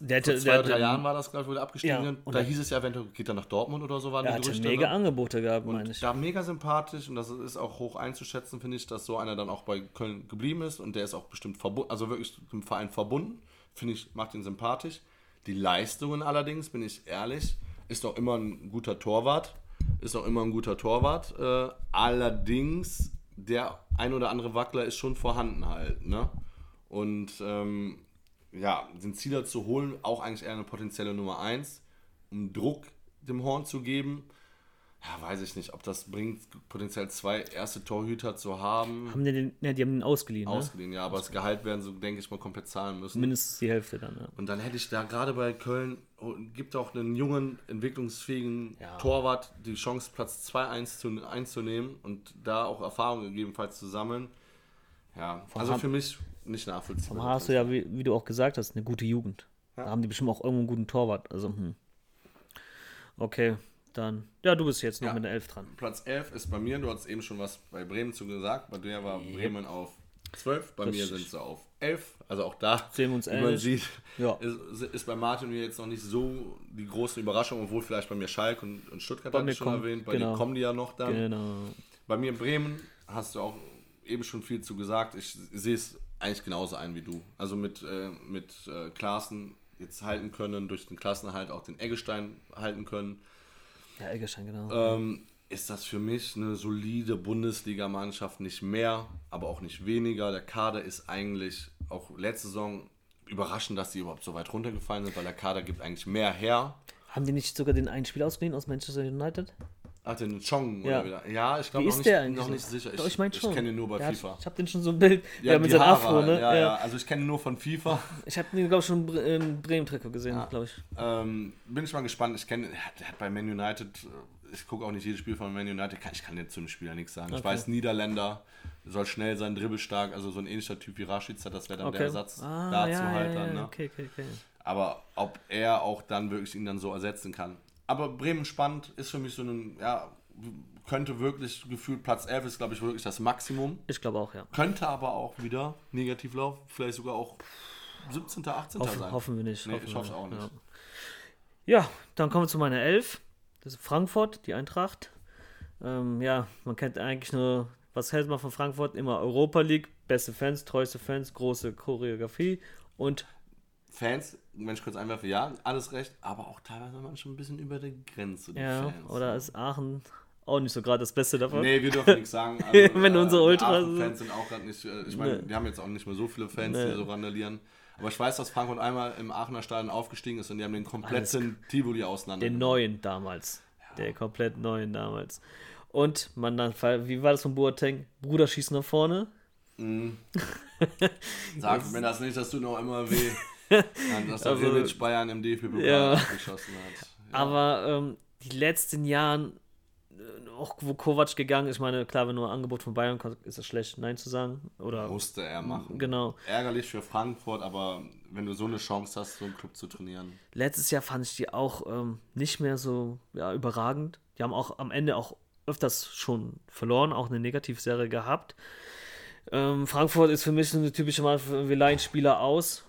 der Vor zwei, der, drei Jahren war das, glaube ich, wo der abgestiegen Ja, und da er- hieß es ja eventuell, geht er nach Dortmund oder so, waren er die hatte Gerüchte. mega ne? Angebote gehabt, meine ich. Da mega sympathisch und das ist auch hoch einzuschätzen, finde ich, dass so einer dann auch bei Köln geblieben ist und der ist auch bestimmt verbunden, also wirklich dem Verein verbunden. Finde ich, macht ihn sympathisch. Die Leistungen allerdings, bin ich ehrlich, ist doch immer ein guter Torwart. Ist auch immer ein guter Torwart. Äh, allerdings, der ein oder andere Wackler ist schon vorhanden halt. Ne? Und ähm, ja, den Zieler zu holen, auch eigentlich eher eine potenzielle Nummer 1, um Druck dem Horn zu geben. Ja, weiß ich nicht, ob das bringt, potenziell zwei erste Torhüter zu haben. Haben die den, ne, die haben den ausgeliehen, ne? Ausgeliehen, ja, aber das Gehalt werden sie, denke ich mal, komplett zahlen müssen. Mindestens die Hälfte dann, ja. Und dann hätte ich da gerade bei Köln, oh, gibt auch einen jungen, entwicklungsfähigen Ja. Torwart die Chance, Platz 2 1 zu, einzunehmen und da auch Erfahrung gegebenenfalls zu sammeln. Ja, also Ham- für mich nicht nachvollziehbar. Aber hast du ja, wie, wie du auch gesagt hast, eine gute Jugend. Da haben die bestimmt auch irgendwo einen guten Torwart. Also, hm. Okay, dann. Ja, du bist jetzt noch Ja. mit der Elf dran. Platz 11 ist bei mir, du hast eben schon was bei Bremen zu gesagt, bei dir war Bremen auf 12, bei mir Richtig. sind sie auf 11, also auch da, Sehen wir uns wie man sieht, Ja. ist, ist bei Martin mir jetzt noch nicht so die große Überraschung, obwohl vielleicht bei mir Schalke und, und Stuttgart Bei hatte mir schon kommt- erwähnt, bei genau. dir kommen die ja noch dann. Genau. Bei mir Bremen hast du auch eben schon viel zu gesagt. Ich sehe es eigentlich genauso ein wie du. Also mit, äh, mit äh, Klaassen jetzt halten können, durch den Klassenerhalt auch den Eggestein halten können. Ja, Eggestein, genau. Ähm, ist das für mich eine solide Bundesligamannschaft, nicht mehr, aber auch nicht weniger. Der Kader ist eigentlich auch letzte Saison überraschend, dass die überhaupt so weit runtergefallen sind, weil der Kader gibt eigentlich mehr her. Haben die nicht sogar den einen Spieler ausgeliehen aus Manchester United? Ach, den Chong Ja. oder wieder. Ja, ich glaube noch nicht, der eigentlich? noch nicht sicher. Ich meine schon. Ich kenne ihn nur bei Der hat- FIFA. Ich habe den schon so ein Bild. Ja, mit seinem Afro, ne? Ja, ja, also ich kenne ihn nur von FIFA. Ich habe den, glaube ich, schon im Bremen-Trikot gesehen, Ja. glaube ich. Ähm, bin ich mal gespannt. Ich kenne, er hat- der hat bei Man United, ich gucke auch nicht jedes Spiel von Man United, kann- ich kann jetzt zum Spieler nichts sagen. Ich Okay. weiß, Niederländer, soll schnell sein, dribbelstark, also so ein ähnlicher Typ wie Rashica, das wäre dann Okay. der Ersatz ah, dazu ja, halt ja, dann. ja, Ne? Okay, okay, okay. Aber ob er auch dann wirklich ihn dann so ersetzen kann. Aber Bremen spannend ist für mich so ein, ja, könnte wirklich gefühlt Platz 11 ist, glaube ich, wirklich das Maximum. Ich glaube auch, ja. Könnte aber auch wieder negativ laufen, vielleicht sogar auch 17., 18. Hoffen, sein. hoffen wir nicht. Nee, hoffen ich hoffe auch nicht. Ja. ja, dann kommen wir zu meiner Elf. Das ist Frankfurt, die Eintracht. Ähm, ja, man kennt eigentlich nur, was hält man von Frankfurt? Immer Europa League, beste Fans, treueste Fans, große Choreografie und Fans, wenn ich kurz einwerfe, ja, alles recht, aber auch teilweise manchmal ein bisschen über der Grenze, die ja, Fans. oder ist Aachen auch nicht so gerade das Beste davon? Nee, wir dürfen nichts sagen. Also, Wenn unsere die Ultras sind auch gerade nicht, äh, ich meine, Nee. die haben jetzt auch nicht mehr so viele Fans, Nee. die so randalieren. Aber ich weiß, dass Frankfurt einmal im Aachener Stadion aufgestiegen ist und die haben den kompletten Tivoli auseinander. Den neuen damals. Der komplett neuen damals. Und man dann, wie war das von Boateng? Bruder schießt nach vorne. Sag mir das nicht, dass du noch immer weh. Dass der Also- Rebic Bayern im DFB-Pokal Ja. geschossen hat. Ja. Aber ähm, die letzten Jahren, äh, auch wo Kovac gegangen ist, ich meine, klar, wenn nur ein Angebot von Bayern kommt, ist es schlecht, Nein zu sagen. Oder musste er machen. genau. Ärgerlich für Frankfurt, aber wenn du so eine Chance hast, so einen Club zu trainieren. Letztes Jahr fand ich die auch ähm, nicht mehr so ja, überragend. Die haben auch am Ende auch öfters schon verloren, auch eine Negativserie gehabt. Ähm, Frankfurt ist für mich eine typische Mal, wir leihen Spieler aus.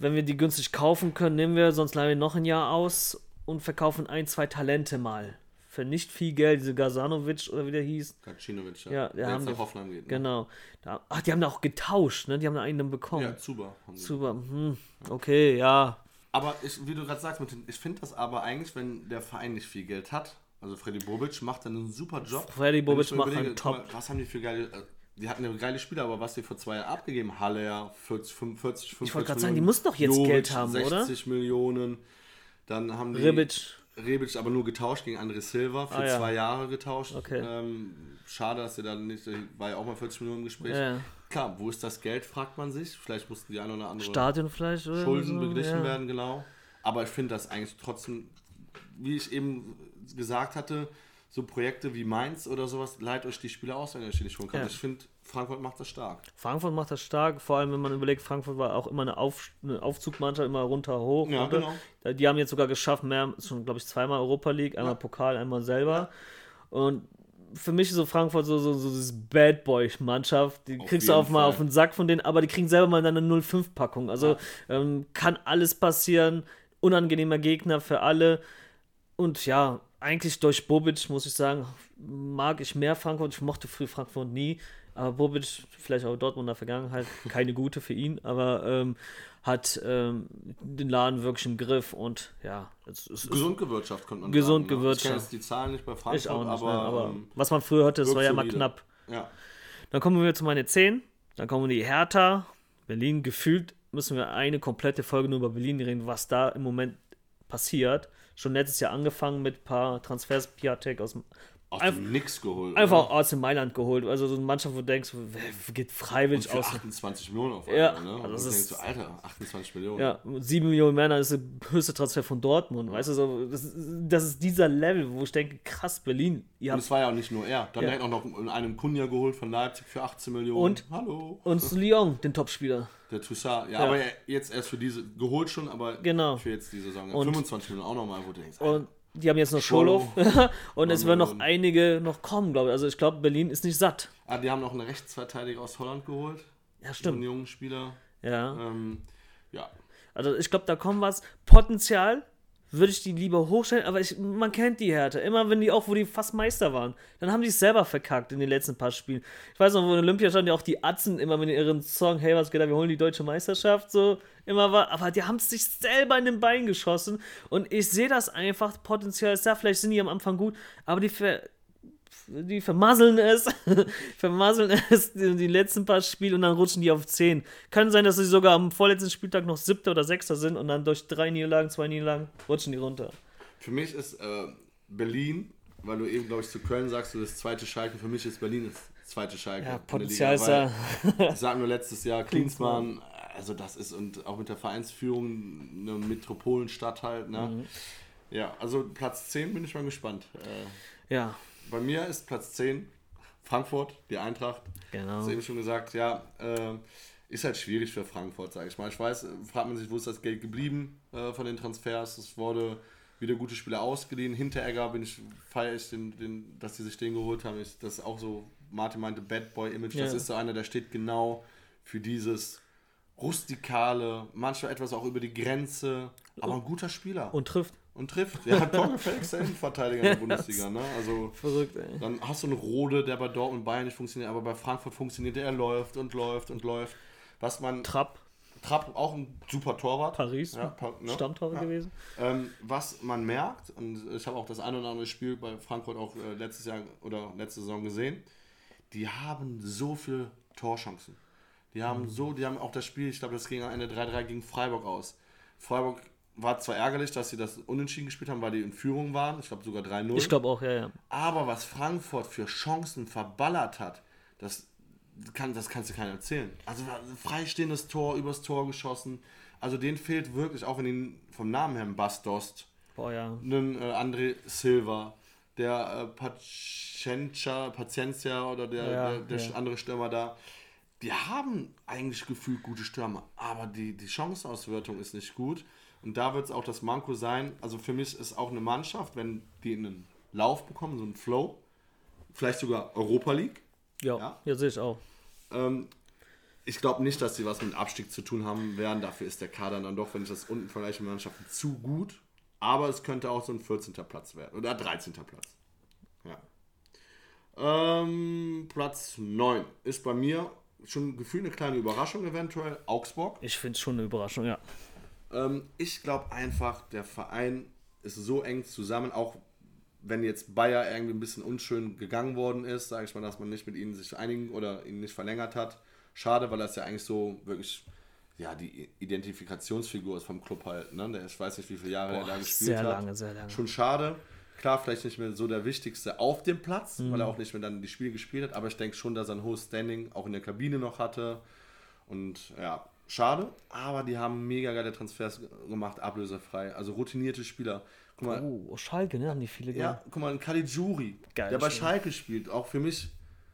Wenn wir die günstig kaufen können, nehmen wir, sonst leihen wir noch ein Jahr aus und verkaufen ein, zwei Talente mal. Für nicht viel Geld, diese Gazanovic oder wie der hieß. Kacinovic, Ja, der der haben jetzt nach Hoffenheim geht. Ne? Genau. Da, ach, die haben da auch getauscht, ne? Die haben da einen dann bekommen. Ja, Zuba. Super. Hm, okay, ja. Aber ich, wie du gerade sagst, ich finde das aber eigentlich, wenn der Verein nicht viel Geld hat, also Freddy Bobic macht dann einen super Job. Freddy Bobic macht überlege, einen Top. Was haben die für geile, äh, die hatten ja geile Spieler, aber was die vor zwei Jahren abgegeben, Halle ja 40, 45, 45 Ich wollte gerade sagen, die mussten doch jetzt Jovic, Geld haben, 60 oder? Millionen. Dann haben die Rebic. Rebic aber nur getauscht gegen André Silva, für Ah, ja. zwei Jahre getauscht. Okay. Ähm, schade, dass er dann nicht, war ja auch mal 40 Millionen im Gespräch. Ja, ja. Klar, wo ist das Geld, fragt man sich. Vielleicht mussten die eine oder andere Stadion vielleicht oder Schulden so, beglichen ja. werden, genau. Aber ich finde das eigentlich trotzdem, wie ich eben gesagt hatte, so Projekte wie Mainz oder sowas, leiht euch die Spieler aus, wenn ihr euch die nicht holen könnt. Ja. Ich finde, Frankfurt macht das stark. Frankfurt macht das stark, vor allem wenn man überlegt, Frankfurt war auch immer eine, Auf, eine Aufzugmannschaft, immer runter, hoch. Ja, runter. genau. Die haben jetzt sogar geschafft, mehr, schon glaube ich zweimal Europa League, einmal Ja. Pokal, einmal selber. Und für mich ist so Frankfurt so, so, so dieses Bad Boy-Mannschaft. Die Auf kriegst du auch mal Fall. auf den Sack von denen, aber die kriegen selber mal eine 0-5-Packung. Also ähm, kann alles passieren. Unangenehmer Gegner für alle. Und ja, eigentlich durch Bobic, muss ich sagen, mag ich mehr Frankfurt. Ich mochte früher Frankfurt nie. Aber Bobic, vielleicht auch Dortmund in der Vergangenheit, keine gute für ihn, aber ähm, hat ähm, den Laden wirklich im Griff und ja, es, es ist Gesund gewirtschaftet, könnte man Gesund sagen. ne? Ich kenne gewirtschaftet. jetzt die Zahlen nicht bei Frankfurt, ich auch nicht, aber, ne, aber ähm, was man früher hörte, das war ja mal solide. knapp. ja. Dann kommen wir zu meine 10. Dann kommen die Hertha. Berlin gefühlt müssen wir eine komplette Folge nur über Berlin reden, was da im Moment passiert. Schon letztes Jahr angefangen mit ein paar Transfers, Piatek aus dem aus Einf- dem Nix geholt. einfach ne? aus dem Mailand geholt. Also so eine Mannschaft, wo du denkst, wer geht Und freiwillig für aus. 28 Millionen auf Ja, einmal, ne? Und also du das denkst ist- so, Alter, 28 Millionen. Ja, 7 Millionen Männer ist der höchste Transfer von Dortmund. Weißt du, so, das, ist- das ist dieser Level, wo ich denke, krass, Berlin, ihr Und es war ja auch nicht nur er. Dann Ja. direkt auch noch einen Kunja geholt von Leipzig für 18 Millionen. Und? Hallo. uns Lyon, den Topspieler. Der Toussaint. Ja, Ja. aber er- jetzt erst für diese, geholt schon, aber Genau. für jetzt die Saison. Und- 25 Millionen auch nochmal, wo du denkst, Und die haben jetzt noch. Scholow. und es werden noch einige noch kommen, glaube ich. Also ich glaube, Berlin ist nicht satt. ah, die haben noch einen Rechtsverteidiger aus Holland geholt. Ja, So einen stimmt. jungen Spieler. Ja. Ähm, ja. Also ich glaube, da kommen was. Potenzial würde ich die lieber hochstellen, aber ich, man kennt die Härte. Immer wenn die auch, wo die fast Meister waren, dann haben die es selber verkackt in den letzten paar Spielen. Ich weiß noch, wo in Olympia standen ja auch die Atzen immer mit ihren Song, hey, was geht da, wir holen die deutsche Meisterschaft, so immer war, aber die haben es sich selber in den Bein geschossen und ich sehe das einfach, Potenzial ist da, vielleicht sind die am Anfang gut, aber die ver die vermasseln es, vermasseln es die, letzten paar Spiele und dann rutschen die auf 10. Kann sein, dass sie sogar am vorletzten Spieltag noch siebter oder sechster sind und dann durch drei Niederlagen, zwei Niederlagen rutschen die runter. Für mich ist äh, Berlin, weil du eben, glaube ich, zu Köln sagst, du das zweite Schalke. Für mich ist Berlin das zweite Schalke. Ja, Potenzial ist da. Ich sag nur letztes Jahr, Klinsmann, also das ist, und auch mit der Vereinsführung eine Metropolenstadt halt, ne? Mhm. Ja, also Platz 10 bin ich mal gespannt. Äh, Ja, bei mir ist Platz 10 Frankfurt, die Eintracht. genau. Hast du eben schon gesagt, ja, äh, ist halt schwierig für Frankfurt, sage ich mal. Ich weiß, fragt man sich, wo ist das Geld geblieben äh, von den Transfers? Es wurde wieder gute Spieler ausgeliehen. Hinteregger bin ich, feiere ich, den, den, dass sie sich den geholt haben. Ich, das ist auch so, Martin meinte, Bad Boy-Image. Das Ja. ist so einer, der steht genau für dieses rustikale, manchmal etwas auch über die Grenze, aber ein guter Spieler. Und trifft. Und trifft. Der hat torgefälligster Innenverteidiger in der Bundesliga. Ne? Also, Verrückt, ey. dann hast du einen Rode, der bei Dortmund Bayern nicht funktioniert, aber bei Frankfurt funktioniert er, er läuft und läuft und läuft. Was man. Trapp, Trapp, auch ein super Torwart. Paris, Ja, Pa- ne? Stammtorwart Ja. gewesen. Ähm, was man merkt, und ich habe auch das ein oder andere Spiel bei Frankfurt auch äh, letztes Jahr oder letzte Saison gesehen, die haben so viele Torchancen. Die haben so, die haben auch das Spiel, ich glaube, das ging am Ende 3-3 gegen Freiburg aus. Freiburg war zwar ärgerlich, dass sie das unentschieden gespielt haben, weil die in Führung waren. Ich glaube sogar 3-0. Ich glaube auch, ja, ja. Aber was Frankfurt für Chancen verballert hat, das, kann, das kannst du keiner erzählen. Also freistehendes Tor, übers Tor geschossen. Also denen fehlt wirklich, auch wenn ihn vom Namen her ein Bastost, Boah, ja. einen äh, André Silva, der äh, Paciencia, Paciencia oder der, Ja, der, der ja. andere Stürmer da. Die haben eigentlich gefühlt gute Stürmer, aber die, die Chancenauswertung ist nicht gut. Und da wird es auch das Manko sein. Also für mich ist auch eine Mannschaft, wenn die einen Lauf bekommen, so einen Flow, vielleicht sogar Europa League. Ja, Ja. ja. sehe ich auch. Ähm, ich glaube nicht, dass sie was mit Abstieg zu tun haben werden. Dafür ist der Kader dann doch, wenn ich das unten vergleiche mit Mannschaften, zu gut. Aber es könnte auch so ein 14. Platz werden. Oder 13. Platz. Ja. Ähm, Platz 9 ist bei mir schon gefühlt eine kleine Überraschung eventuell. Augsburg. Ich finde es schon eine Überraschung, ja. Ähm, ich glaube einfach, der Verein ist so eng zusammen, auch wenn jetzt Bayer irgendwie ein bisschen unschön gegangen worden ist, sage ich mal, dass man nicht mit ihnen sich einigen oder ihn nicht verlängert hat. Schade, weil das ja eigentlich so wirklich ja, die Identifikationsfigur ist vom Club halt. Ne? Der, ich weiß nicht, wie viele Jahre er Boah, da gespielt sehr hat. lange, sehr lange. Schon schade. Klar, vielleicht nicht mehr so der Wichtigste auf dem Platz, Mhm. weil er auch nicht mehr dann die Spiele gespielt hat, aber ich denke schon, dass er ein hohes Standing auch in der Kabine noch hatte. Und ja, schade, aber die haben mega geile Transfers gemacht, ablösefrei. Also routinierte Spieler. Guck mal, Oh, Schalke, ne? Haben die viele ja, guck mal, ein Caligiuri, Geil, der bei stimmt. Schalke spielt, auch für mich,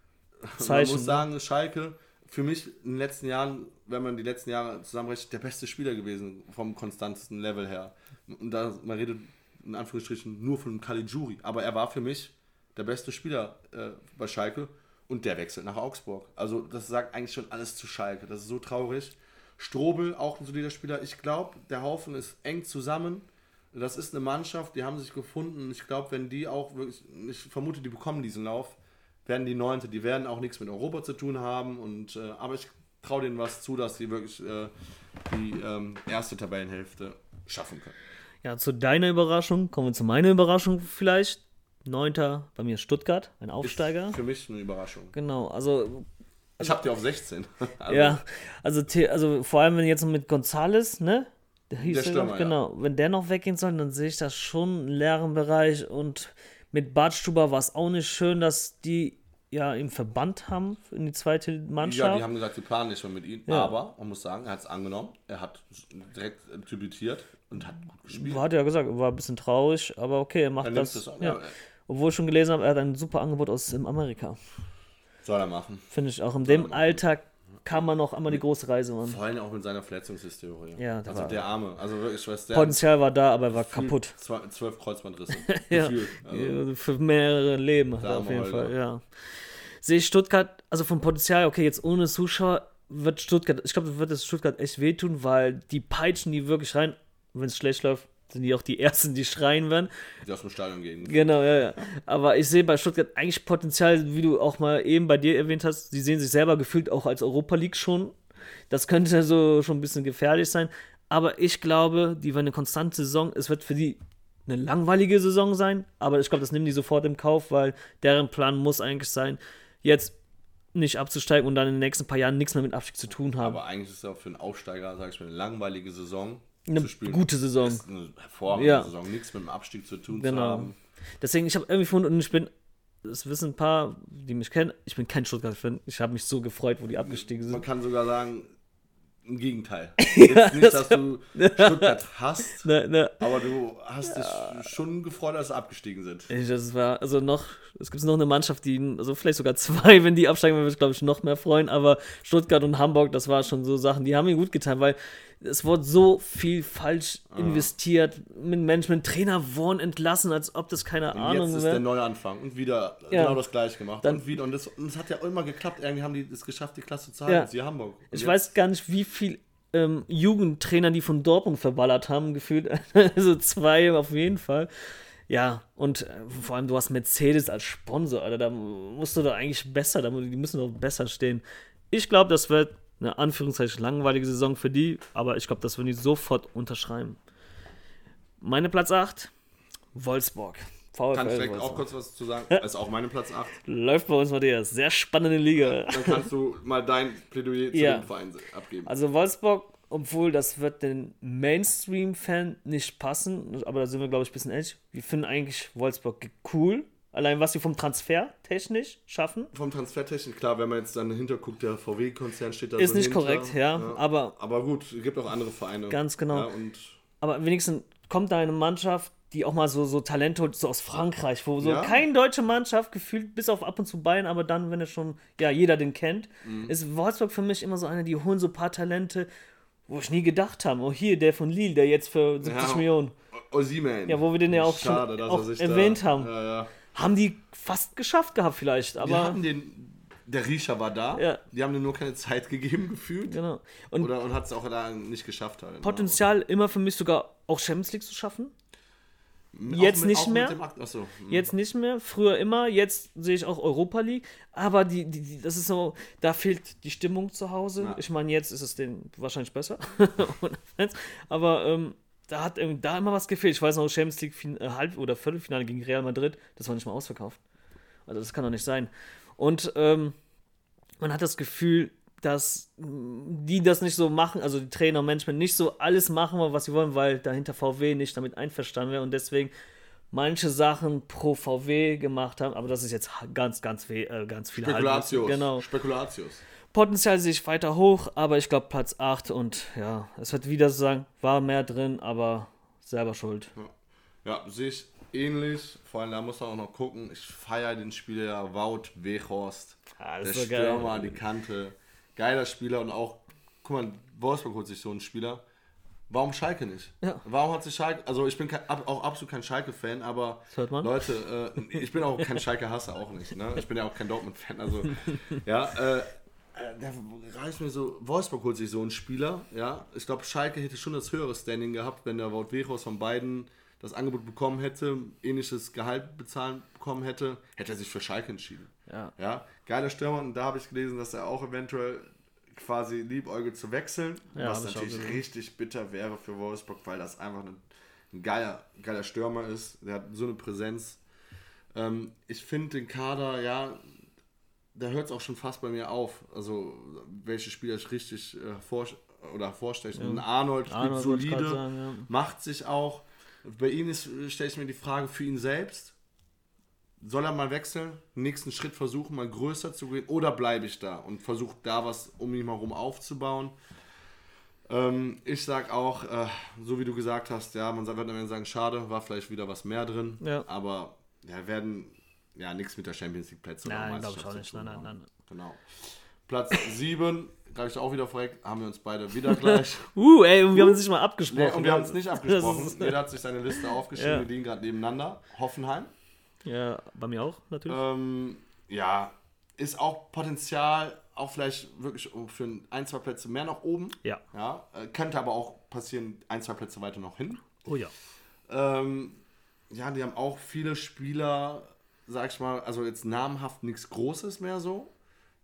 Zeichen, man muss ne? sagen, Schalke, für mich in den letzten Jahren, wenn man die letzten Jahre zusammenrechnet, der beste Spieler gewesen vom konstantesten Level her. Und da, man redet in Anführungsstrichen nur von Caligiuri, aber er war für mich der beste Spieler äh, bei Schalke und der wechselt nach Augsburg. Also das sagt eigentlich schon alles zu Schalke, das ist so traurig. Strobel, auch ein solider Spieler. Ich glaube, der Haufen ist eng zusammen. Das ist eine Mannschaft, die haben sich gefunden. Ich glaube, wenn die auch wirklich, ich vermute, die bekommen diesen Lauf, werden die Neunte. Die werden auch nichts mit Europa zu tun haben. Und, äh, aber ich traue denen was zu, dass sie wirklich äh, die ähm, erste Tabellenhälfte schaffen können. Ja, zu deiner Überraschung, kommen wir zu meiner Überraschung vielleicht. Neunter bei mir Stuttgart, ein Aufsteiger. Ist für mich eine Überraschung. Genau, also Ich habe die auf 16. Also, ja, also, also vor allem, wenn jetzt mit Gonzales, ne? Der hieß Der er, Stürmer, genau. Wenn der noch weggehen soll, dann sehe ich das schon einen leeren Bereich. Und mit Bartstuber war es auch nicht schön, dass die ja im Verband haben in die zweite Ja, Mannschaft. die haben gesagt, sie planen nicht mehr mit ihm. Ja. Aber man muss sagen, er hat es angenommen. Er hat direkt äh, debütiert und hat gut gespielt. hat ja gesagt, war ein bisschen traurig, aber okay, er macht Er das. an, ja. ja. Obwohl ich schon gelesen habe, er hat ein super Angebot aus Amerika. Soll er machen. Finde ich auch. In dem Alter kann man noch einmal die große Reise machen. Vor allem auch mit seiner Verletzungshistorie. Ja, also der Arme. Also wirklich, ich weiß, der Potenzial war da, aber er war kaputt. Zwölf Kreuzbandrisse. Ja. Also, Ja, Für mehrere Leben hat er auf jeden Holger. Fall, ja. Sehe ich Stuttgart, also vom Potenzial, okay, jetzt ohne Zuschauer wird Stuttgart, ich glaube, wird es Stuttgart echt wehtun, weil die peitschen die wirklich rein, wenn es schlecht läuft, sind die auch die Ersten, die schreien werden. die aus dem Stadion gehen. Genau, ja, ja. Aber ich sehe bei Stuttgart eigentlich Potenzial, wie du auch mal eben bei dir erwähnt hast, sie sehen sich selber gefühlt auch als Europa League schon. Das könnte so schon ein bisschen gefährlich sein. Aber ich glaube, die werden eine konstante Saison. Es wird für die eine langweilige Saison sein, aber ich glaube, das nehmen die sofort im Kauf, weil deren Plan muss eigentlich sein, jetzt nicht abzusteigen und dann in den nächsten paar Jahren nichts mehr mit Abstieg zu tun haben. Aber eigentlich ist es auch für einen Aufsteiger, sage ich mal, eine langweilige Saison. Eine zu gute Saison. Ist eine hervorragende Ja. Saison, nichts mit dem Abstieg zu tun zu Genau. haben. Deswegen, ich habe irgendwie gefunden, und ich bin, das wissen ein paar, die mich kennen, ich bin kein Stuttgart-Fan. Ich habe mich so gefreut, wo die abgestiegen Man sind. kann sogar sagen, im Gegenteil. Jetzt nicht, dass du Stuttgart hast, Ne, ne, aber du hast dich schon gefreut, dass sie abgestiegen sind. das war, also noch, es gibt noch eine Mannschaft, die, also vielleicht sogar zwei, wenn die absteigen, würde ich glaube ich noch mehr freuen, aber Stuttgart und Hamburg, das war schon so Sachen, die haben mir gut getan, weil es wurde so viel falsch Ah. investiert mit Management. Trainer wurden entlassen, als ob das keine Und Ahnung jetzt ist der wäre. Neuanfang und wieder Ja. genau das gleiche gemacht. Dann- und wieder. Und es und es hat ja immer geklappt. Irgendwie haben die es geschafft, die Klasse zu halten. Ja. Sie Hamburg. Und Ich jetzt- weiß gar nicht, wie viel ähm, Jugendtrainer die von Dortmund verballert haben, gefühlt. also zwei auf jeden Fall. Ja, und äh, vor allem, du hast Mercedes als Sponsor, Alter. Da musst du doch eigentlich besser, da, die müssen doch besser stehen. Ich glaube, das wird eine Anführungszeichen langweilige Saison für die, aber ich glaube, das würden die sofort unterschreiben. Meine Platz 8, Wolfsburg. VfL Kann ich direkt Wolfsburg. auch kurz was zu sagen? Das ist auch meine Platz 8. Läuft bei uns, Matthias. Sehr spannende Liga. Dann kannst du mal dein Plädoyer zu Ja. dem Verein abgeben. Also Wolfsburg, obwohl das wird den Mainstream-Fan nicht passen, aber da sind wir, glaube ich, ein bisschen ehrlich. Wir finden eigentlich Wolfsburg cool. Allein was sie vom Transfer technisch schaffen. Vom Transfertechnik, klar, wenn man jetzt dann dahinter guckt, der VW-Konzern steht da Ist so nicht hinter. korrekt, ja, aber- aber gut, es gibt auch andere Vereine. Ganz genau. Ja, Aber wenigstens kommt da eine Mannschaft, die auch mal so, so Talente holt, so aus Frankreich, wo so Ja. keine deutsche Mannschaft gefühlt, bis auf ab und zu Bayern, aber dann, wenn er schon, ja, jeder den kennt, Mhm. ist Wolfsburg für mich immer so eine, die holen so ein paar Talente, wo ich nie gedacht habe. Oh, hier, der von Lille, der jetzt für 70 Ja. Millionen. Osimhen. Ja, wo wir den ja auch Schade, schon auch er erwähnt da, haben. Ja, ja. Haben die fast geschafft gehabt vielleicht, aber hatten den, der Riecher war da, Ja. die haben dir nur keine Zeit gegeben gefühlt. genau. Und Oder, und hat es auch da nicht geschafft halt. Potenzial immer für mich sogar auch Champions League zu schaffen. Auch jetzt mit- nicht mehr. Achso. hm. Jetzt nicht mehr, früher immer, jetzt sehe ich auch Europa League, aber die, die, die, das ist so, da fehlt die Stimmung zu Hause. Ja. Ich meine, jetzt ist es den wahrscheinlich besser, aber ähm, da hat da immer was gefehlt. Ich weiß noch, Champions League fin äh, Halb- oder Viertelfinale gegen Real Madrid, das war nicht mal ausverkauft. Also das kann doch nicht sein. Und ähm, man hat das Gefühl, dass die das nicht so machen, also die Trainer und Management nicht so alles machen, was sie wollen, weil dahinter VW nicht damit einverstanden wäre und deswegen manche Sachen pro VW gemacht haben, aber das ist jetzt ganz, ganz, weh, äh, ganz viel Spekulatius. Genau. Spekulatius. Potenzial sehe ich weiter hoch, aber ich glaube Platz 8 und ja, es wird wieder so sagen, war mehr drin, aber selber schuld. Ja, sehe ich ähnlich. Vor allem, da muss man auch noch gucken. Ich feiere den Spieler Wout Weghorst. Ah, der so geil. Stürmer an die Kante. Geiler Spieler und auch, guck mal, Wolfsburg holt sich so einen Spieler. Warum Schalke nicht? Ja. Warum hat sich Schalke, also ich bin kein, auch absolut kein Schalke-Fan, aber. Leute, äh, ich bin auch kein Schalke-Hasser, auch nicht. Ne? Ich bin ja auch kein Dortmund-Fan, also ja, äh, äh, der reißt mir so, Wolfsburg holt sich so einen Spieler, ja. Ich glaube, Schalke hätte schon das höhere Standing gehabt, wenn der Wout Weghorst von beiden das Angebot bekommen hätte, ähnliches Gehalt bezahlen bekommen hätte, hätte er sich für Schalke entschieden. Ja. Ja, geiler Stürmer und da habe ich gelesen, dass er auch eventuell quasi liebäugelt zu wechseln, Ja, was natürlich richtig bitter wäre für Wolfsburg, weil das einfach ein, ein geiler, geiler Stürmer ist. Der hat so eine Präsenz. Ähm, ich finde den Kader, ja, da hört es auch schon fast bei mir auf. Also, welche Spieler ich richtig äh, vor, oder hervorstechen. Ein Arnold spielt Arnold solide, sagen, ja. macht sich auch. Bei ihm ist, stelle ich mir die Frage für ihn selbst. Soll er mal wechseln, nächsten Schritt versuchen, mal größer zu gehen, oder bleibe ich da und versuche da was um ihn herum aufzubauen? Ähm, ich sag auch, äh, so wie du gesagt hast, ja, man wird am Ende sagen, schade, war vielleicht wieder was mehr drin, Ja. aber ja, werden ja nichts mit der Champions League Plätze Nein, glaube ich auch nicht. Nein, nein, nein. Genau. Platz 7, gleich ich auch wieder verreckt, haben wir uns beide wieder gleich. Uh, ey, und wir haben uns nicht mal abgesprochen. Nee, und wir haben es nicht abgesprochen. Jeder hat sich seine Liste aufgeschrieben, Ja. wir liegen gerade nebeneinander. Hoffenheim. Ja, bei mir auch, natürlich. Ähm, ja, ist auch Potenzial, auch vielleicht wirklich für ein, zwei Plätze mehr nach oben. Ja. Ja, äh, könnte aber auch passieren, ein, zwei Plätze weiter noch hin. Oh ja. Ähm, ja, die haben auch viele Spieler, sag ich mal, also jetzt namhaft nichts Großes mehr so.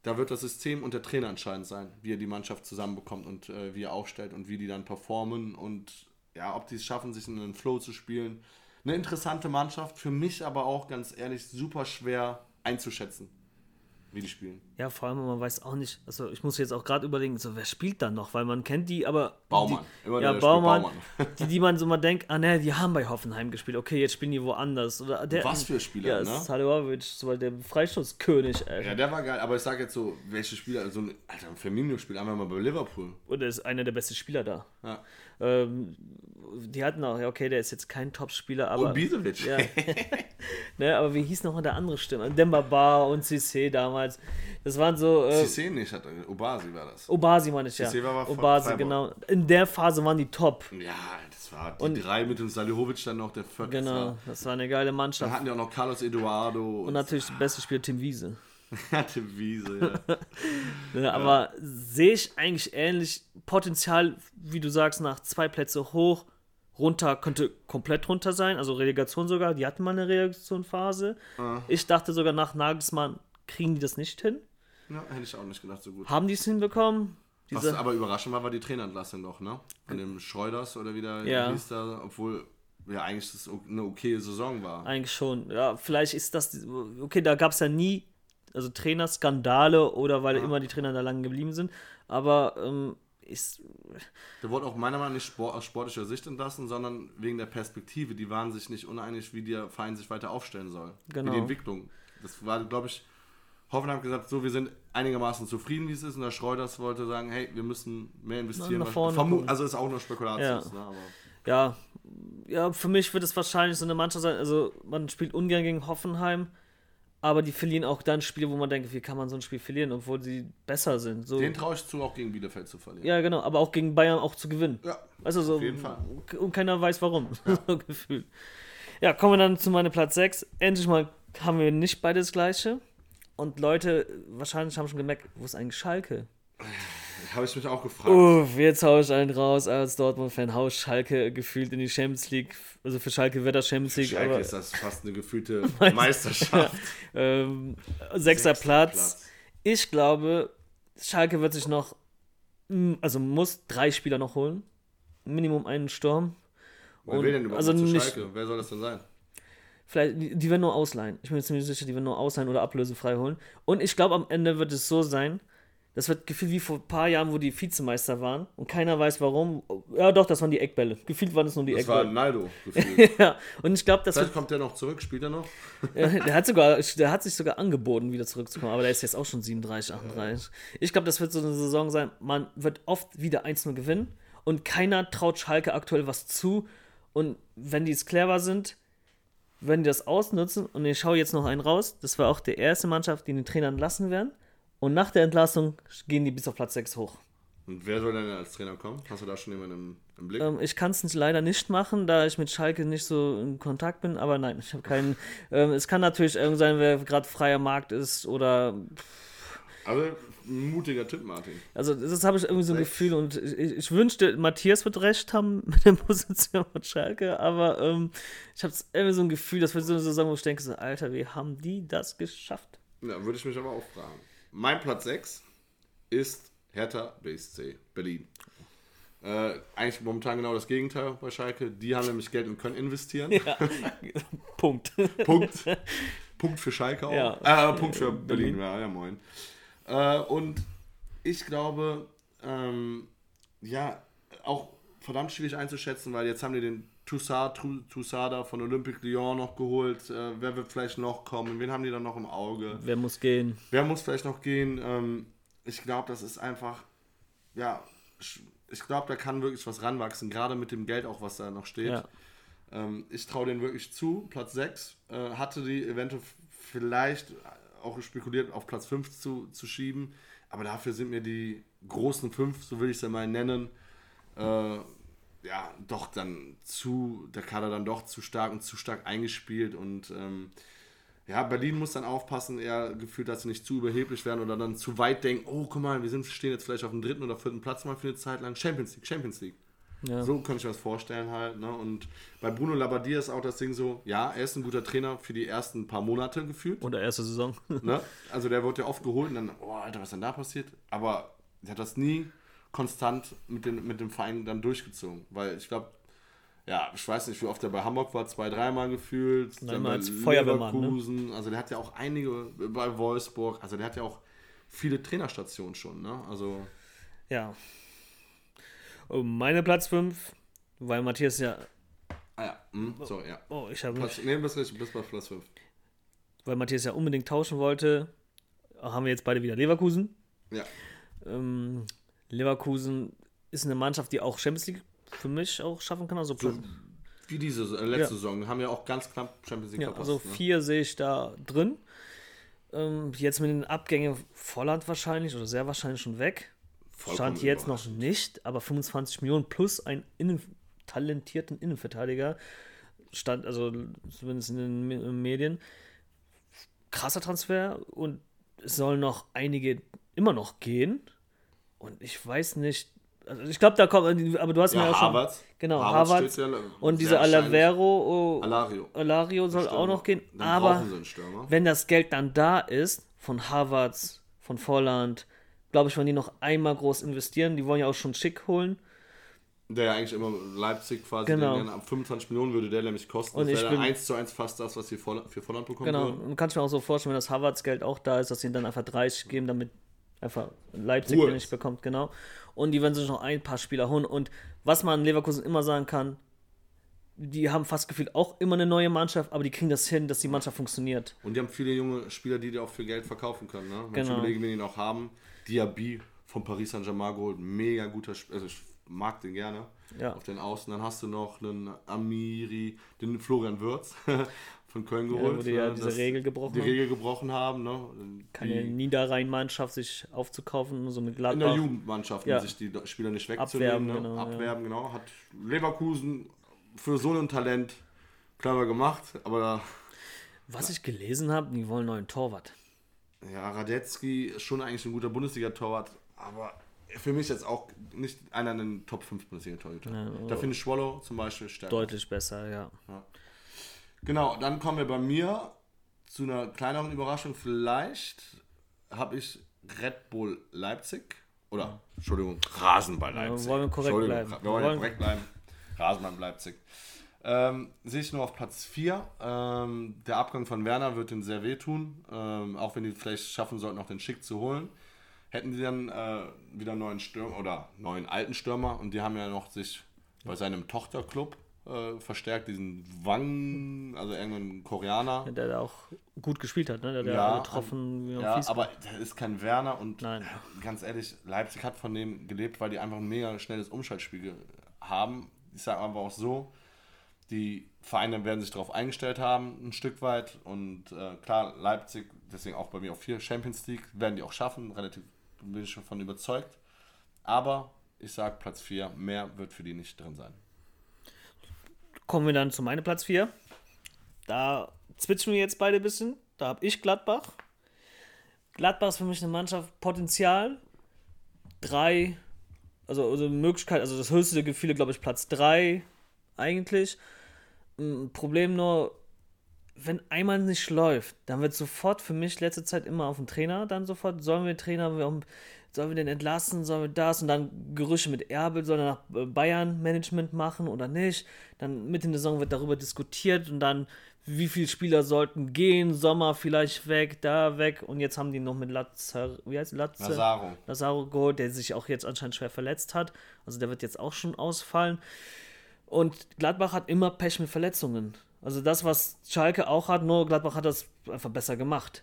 Da wird das System und der Trainer entscheidend sein, wie er die Mannschaft zusammenbekommt und äh, wie er aufstellt und wie die dann performen und ja, ob die es schaffen, sich in einen Flow zu spielen. Eine interessante Mannschaft, für mich aber auch ganz ehrlich super schwer einzuschätzen. wie die spielen. Ja, vor allem, man weiß auch nicht, also ich muss jetzt auch gerade überlegen, so wer spielt dann noch, weil man kennt die, aber. Baumann. Immer ja, Baumann, Baumann. Die, die man so mal denkt, ah ne, die haben bei Hoffenheim gespielt, okay, jetzt spielen die woanders. Oder der, Was für Spieler, ja, ne? Salihovic, der Freistoßkönig, ey. Ja, der war geil, aber ich sag jetzt so, welche Spieler, so ein, Alter, ein Firmino spielt einmal mal bei Liverpool. Und er ist einer der besten Spieler da. Ja. Ähm, die hatten auch, ja, okay, der ist jetzt kein Top-Spieler, aber. Und Bisevic. Ja. ne, aber wie hieß nochmal der andere Stimme? Demba Bar und Cissé damals. Das waren so. Äh, Cissé nicht, hat, Obasi war das. Obasi meine ich ja. Cissé war Obasi, Freiburg. genau. In der Phase waren die top. Ja, das war die Und- drei mit dem Salihovic dann noch der vierte. Genau, das war eine geile Dann Mannschaft. hatten die auch noch Carlos Eduardo Und natürlich der beste Spieler Tim Wiese. hatte Wiese, ja. Ne, aber sehe ich eigentlich ähnlich Potenzial, wie du sagst, nach zwei Plätze hoch, runter, könnte komplett runter sein, also Relegation sogar. Die hatten mal eine Relegationsphase. Ich dachte sogar nach Nagelsmann kriegen die das nicht hin. ja. Hätte ich auch nicht gedacht, so gut. Haben die es hinbekommen? Was aber überraschend war, war die Trainerentlassung noch, ne? Von dem Schreuders oder wie der Ja. hieß da, obwohl ja eigentlich das eine okaye Saison war. eigentlich schon. Ja, vielleicht ist das. Okay, da gab es ja nie, also Trainerskandale oder weil immer die Trainer da lang geblieben sind. Aber ähm, ist, Der wurde auch meiner Meinung nach nicht sport, aus sportlicher Sicht entlassen, sondern wegen der Perspektive. Die waren sich nicht uneinig, wie der Verein sich weiter aufstellen soll. Genau. Wie die Entwicklung. Das war, glaube ich, Hoffenheim hat gesagt, so, wir sind einigermaßen zufrieden, wie es ist. Und der Schreuders wollte sagen, hey, wir müssen mehr investieren. also ist auch nur Spekulation. Ja. Ne? Ja, ja, für mich wird es wahrscheinlich so eine Mannschaft sein. Also, man spielt ungern gegen Hoffenheim, aber die verlieren auch dann Spiele, wo man denkt, wie kann man so ein Spiel verlieren, obwohl sie besser sind. So, den traue ich zu, auch gegen Bielefeld zu verlieren. ja, genau, aber auch gegen Bayern auch zu gewinnen. Ja, Also so, auf jeden Fall. Und keiner weiß warum. so gefühlt. Ja, kommen wir dann zu meinem Platz 6. Endlich mal haben wir nicht beide das gleiche. Und Leute wahrscheinlich haben schon gemerkt, wo ist eigentlich Schalke? Habe ich mich auch gefragt. Uff, jetzt hau ich einen raus als Dortmund-Fan. Hau Schalke gefühlt in die Champions League. Also für Schalke wird das Champions League, Schalke aber ist das fast eine gefühlte Meisterschaft. ähm, sechster Platz. Ich glaube, Schalke wird sich noch, also muss drei Spieler noch holen. Minimum einen Sturm. Wer Und- will denn überhaupt also zu Schalke? Wer soll das denn sein? Vielleicht, die, werden nur ausleihen. Ich bin mir ziemlich sicher, die werden nur ausleihen oder ablösefrei holen. Und ich glaube, am Ende wird es so sein, das wird gefühlt wie vor ein paar Jahren, wo die Vizemeister waren und keiner weiß warum. Ja, doch, das waren die Eckbälle. Gefühlt waren es nur die Das war Eckbälle. Naldo gefühlt. ja, und ich glaube, das wird Vielleicht kommt der noch zurück, spielt er noch? der hat sogar, der hat sich sogar angeboten, wieder zurückzukommen, aber der ist jetzt auch schon 37, 38. Ich glaube, das wird so eine Saison sein, man wird oft wieder 1-0 gewinnen und keiner traut Schalke aktuell was zu. Und wenn die es clever sind, werden die das ausnutzen. Und ich schaue jetzt noch einen raus. Das war auch die erste Mannschaft, die den Trainer entlassen werden. Und nach der Entlassung gehen die bis auf Platz 6 hoch. Und wer soll denn als Trainer kommen? Hast du da schon jemanden im, im Blick? Ähm, ich kann es leider nicht machen, da ich mit Schalke nicht so in Kontakt bin. Aber nein, ich habe keinen. ähm, es kann natürlich irgend sein, wer gerade freier Markt ist oder. Aber ein mutiger Tipp, Martin. Also, das habe ich irgendwie so ein. Gefühl. Und ich, ich wünschte, Matthias wird recht haben mit der Position von Schalke. Aber ähm, ich habe irgendwie so ein Gefühl, das wird so eine Saison, wo ich denke: so, Alter, wie haben die das geschafft? Ja, würde ich mich aber auch fragen. Mein Platz 6 ist Hertha BSC Berlin. Äh, eigentlich momentan genau das Gegenteil bei Schalke. Die haben nämlich Geld und können investieren. Ja. Punkt. Punkt. Punkt für Schalke auch. Ja. Äh, Punkt für Berlin, ja, ja moin. Äh, und ich glaube, ähm, ja, auch verdammt schwierig einzuschätzen, weil jetzt haben die den Toussaint, Toussaint von Olympique Lyon noch geholt. Äh, wer wird vielleicht noch kommen? Wen haben die dann noch im Auge? Wer muss gehen? Wer muss vielleicht noch gehen? Ähm, ich glaube, das ist einfach, ja, ich glaube, da kann wirklich was ranwachsen, gerade mit dem Geld auch, was da noch steht. Ja. Ähm, ich traue denen wirklich zu. Platz 6 äh, hatte die eventuell vielleicht auch spekuliert, auf Platz 5 zu, zu schieben. Aber dafür sind mir die großen 5, so will ich es ja mal nennen, äh, ja, doch dann zu, der Kader dann doch zu stark und zu stark eingespielt. Und ähm, ja, Berlin muss dann aufpassen, eher gefühlt, dass sie nicht zu überheblich werden oder dann zu weit denken, oh, guck mal, wir sind, stehen jetzt vielleicht auf dem dritten oder vierten Platz mal für eine Zeit lang. Champions League, Champions League. Ja. So könnte ich mir das vorstellen halt. Ne? Und bei Bruno Labbadia ist auch das Ding so, ja, er ist ein guter Trainer für die ersten paar Monate gefühlt. Oder erste Saison. Ne? Also der wird ja oft geholt und dann, oh Alter, was ist denn da passiert? Aber er hat das nie konstant mit, den, mit dem Verein dann durchgezogen. Weil ich glaube, ja, ich weiß nicht, wie oft er bei Hamburg war, zwei, dreimal gefühlt. Nein, Dann als Feuerwehrmann, ne? Also der hat ja auch einige bei Wolfsburg. Also der hat ja auch viele Trainerstationen schon, ne? Also Ja. Und meine Platz 5, weil Matthias ja. ah ja, hm, sorry, ja. Oh, ich habe Platz, nee, bist richtig, bist bei Platz 5. weil Matthias ja unbedingt tauschen wollte, haben wir jetzt beide wieder Leverkusen. Ja. Ähm, Leverkusen ist eine Mannschaft, die auch Champions League für mich auch schaffen kann. Also, So wie diese äh, letzte Ja. Saison. Haben ja auch ganz knapp Champions League ja, verpasst. also ne? vier sehe ich da drin. Ähm, jetzt mit den Abgängen Volland wahrscheinlich oder sehr wahrscheinlich schon weg. Vollkommen Stand jetzt noch nicht, aber 25 Millionen plus einen innen, talentierten Innenverteidiger. Stand, also zumindest in den Me- Medien. Krasser Transfer und es sollen noch einige immer noch gehen. Und ich weiß nicht, also ich glaube, da kommt, aber du hast mir Ja, ja schon. Genau, steht ja Und sehr dieser wahrscheinlich. Alavero, oh, Alario. Alario soll Stürmer. auch noch gehen. Dann aber wenn das Geld dann da ist, von Havertz, von Volland, glaube ich, wollen die noch einmal groß investieren. Die wollen ja auch schon schick holen. Der ja eigentlich immer Leipzig quasi, Genau. den, ab 25 Millionen würde der nämlich kosten. Und das ich wäre dann bin- 1 zu 1 fast das, was sie für Volland bekommen Genau. würden. Und kannst mir auch so vorstellen, wenn das Havertz-Geld auch da ist, dass sie ihnen dann einfach 30 geben, damit einfach Leipzig Ruhe den nicht bekommt. Genau. Und die werden sich noch ein paar Spieler holen. Und was man Leverkusen immer sagen kann, die haben fast gefühlt auch immer eine neue Mannschaft, aber die kriegen das hin, dass die Mannschaft funktioniert. Und die haben viele junge Spieler, die die auch für Geld verkaufen können. Ne? Wenn ich Genau. überlege, wen die noch haben. Diaby von Paris Saint-Germain geholt. Mega guter Spieler. Also ich mag den gerne. Ja. Auf den Außen. Dann hast du noch einen Amiri, den Florian Würz von Köln Ja, geholt. wo die ja ne, diese Regel gebrochen die haben. Regel gebrochen haben. Ne? Keine Niederrhein-Mannschaft sich aufzukaufen, so mit in der Gladbach. Jugendmannschaft, Ja. um sich die Spieler nicht wegzunehmen. Abwerben, ne? genau, ja. Abwerben, genau. Hat Leverkusen für so ein Talent clever gemacht. Aber Was ich gelesen habe, die wollen einen neuen Torwart. Ja, Radetzky ist schon eigentlich ein guter Bundesliga-Torwart, aber für mich jetzt auch nicht einer der Top 5 Bundesliga-Torhüter. Ja, da finde ich Schwollow zum Beispiel stärker. Deutlich besser, ja. Genau, dann kommen wir bei mir zu einer kleineren Überraschung. Vielleicht habe ich Red Bull Leipzig oder, Entschuldigung, Rasenball Leipzig. wollen wir korrekt Entschuldigung, bleiben. Wir wollen, Wir wollen- korrekt bleiben. Rasenball Leipzig. Ähm, sehe ich nur auf Platz 4. Ähm, der Abgang von Werner wird ihnen sehr wehtun. Ähm, auch wenn die vielleicht schaffen sollten, noch den Schick zu holen. Hätten sie dann äh, wieder einen neuen Stürmer oder neuen alten Stürmer und die haben ja noch sich bei seinem Tochterclub äh, verstärkt, diesen Wang, also irgendein Koreaner. Der da auch gut gespielt hat, ne? Der, der Ja, getroffen wie Ja, aber der ist kein Werner und Nein. ganz ehrlich, Leipzig hat von dem gelebt, weil die einfach ein mega schnelles Umschaltspiel haben. Ich sage aber auch so, die Vereine werden sich darauf eingestellt haben, ein Stück weit. Und äh, klar, Leipzig, deswegen auch bei mir auf vier Champions League, werden die auch schaffen, relativ bin ich schon von überzeugt. Aber ich sage Platz 4, mehr wird für die nicht drin sein. Kommen wir dann zu meinem Platz 4. Da zwitschen wir jetzt beide ein bisschen. Da habe ich Gladbach. Gladbach ist für mich eine Mannschaft Potenzial. Drei, also, also Möglichkeit, also das höchste Gefühle, glaube ich, Platz 3 eigentlich. Problem nur, wenn einmal nicht läuft, dann wird sofort für mich letzte Zeit immer auf den Trainer dann sofort, sollen wir den Trainer, sollen wir den entlassen, sollen wir das und dann Gerüche mit Erbel, soll er nach äh, Bayern Management machen oder nicht. Dann mitten in der Saison wird darüber diskutiert und dann, wie viele Spieler sollten gehen, Sommer vielleicht weg, da weg und jetzt haben die noch mit Lazar, wie heißt Lazar? Lazaro. Lazaro geholt, der sich auch jetzt anscheinend schwer verletzt hat. Also der wird jetzt auch schon ausfallen. Und Gladbach hat immer Pech mit Verletzungen. Also das, was Schalke auch hat, nur Gladbach hat das einfach besser gemacht.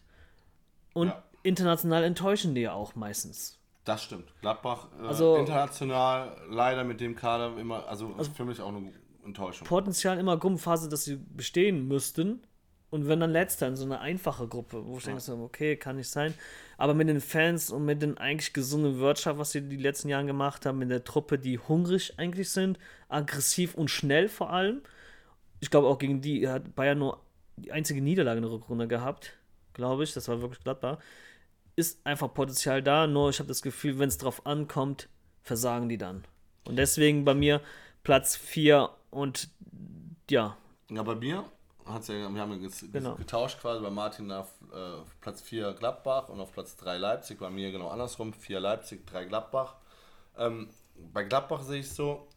Und Ja. international enttäuschen die ja auch meistens. Das stimmt. Gladbach äh, Also- international leider mit dem Kader immer, also, für mich auch eine Enttäuschung. Potenzial immer Gruppenphase, dass sie bestehen müssten. Und wenn dann letzter in so eine einfache Gruppe, wo ich denke, so, okay, kann nicht sein. Aber mit den Fans und mit den eigentlich gesunden Wirtschaft, was sie die letzten Jahre gemacht haben, mit der Truppe, die hungrig eigentlich sind, aggressiv und schnell vor allem. Ich glaube auch gegen die hat Bayern nur die einzige Niederlage in der Rückrunde gehabt, glaube ich. Das war wirklich glattbar. Ist einfach Potenzial da, nur ich habe das Gefühl, wenn es drauf ankommt, versagen die dann. Und deswegen bei mir Platz 4 und ja, Ja, bei mir hat's ja, wir haben ja Genau. getauscht quasi bei Martin auf äh, Platz 4 Gladbach und auf Platz 3 Leipzig. Bei mir genau andersrum, 4 Leipzig, 3 Gladbach. Ähm, bei Gladbach sehe ich so,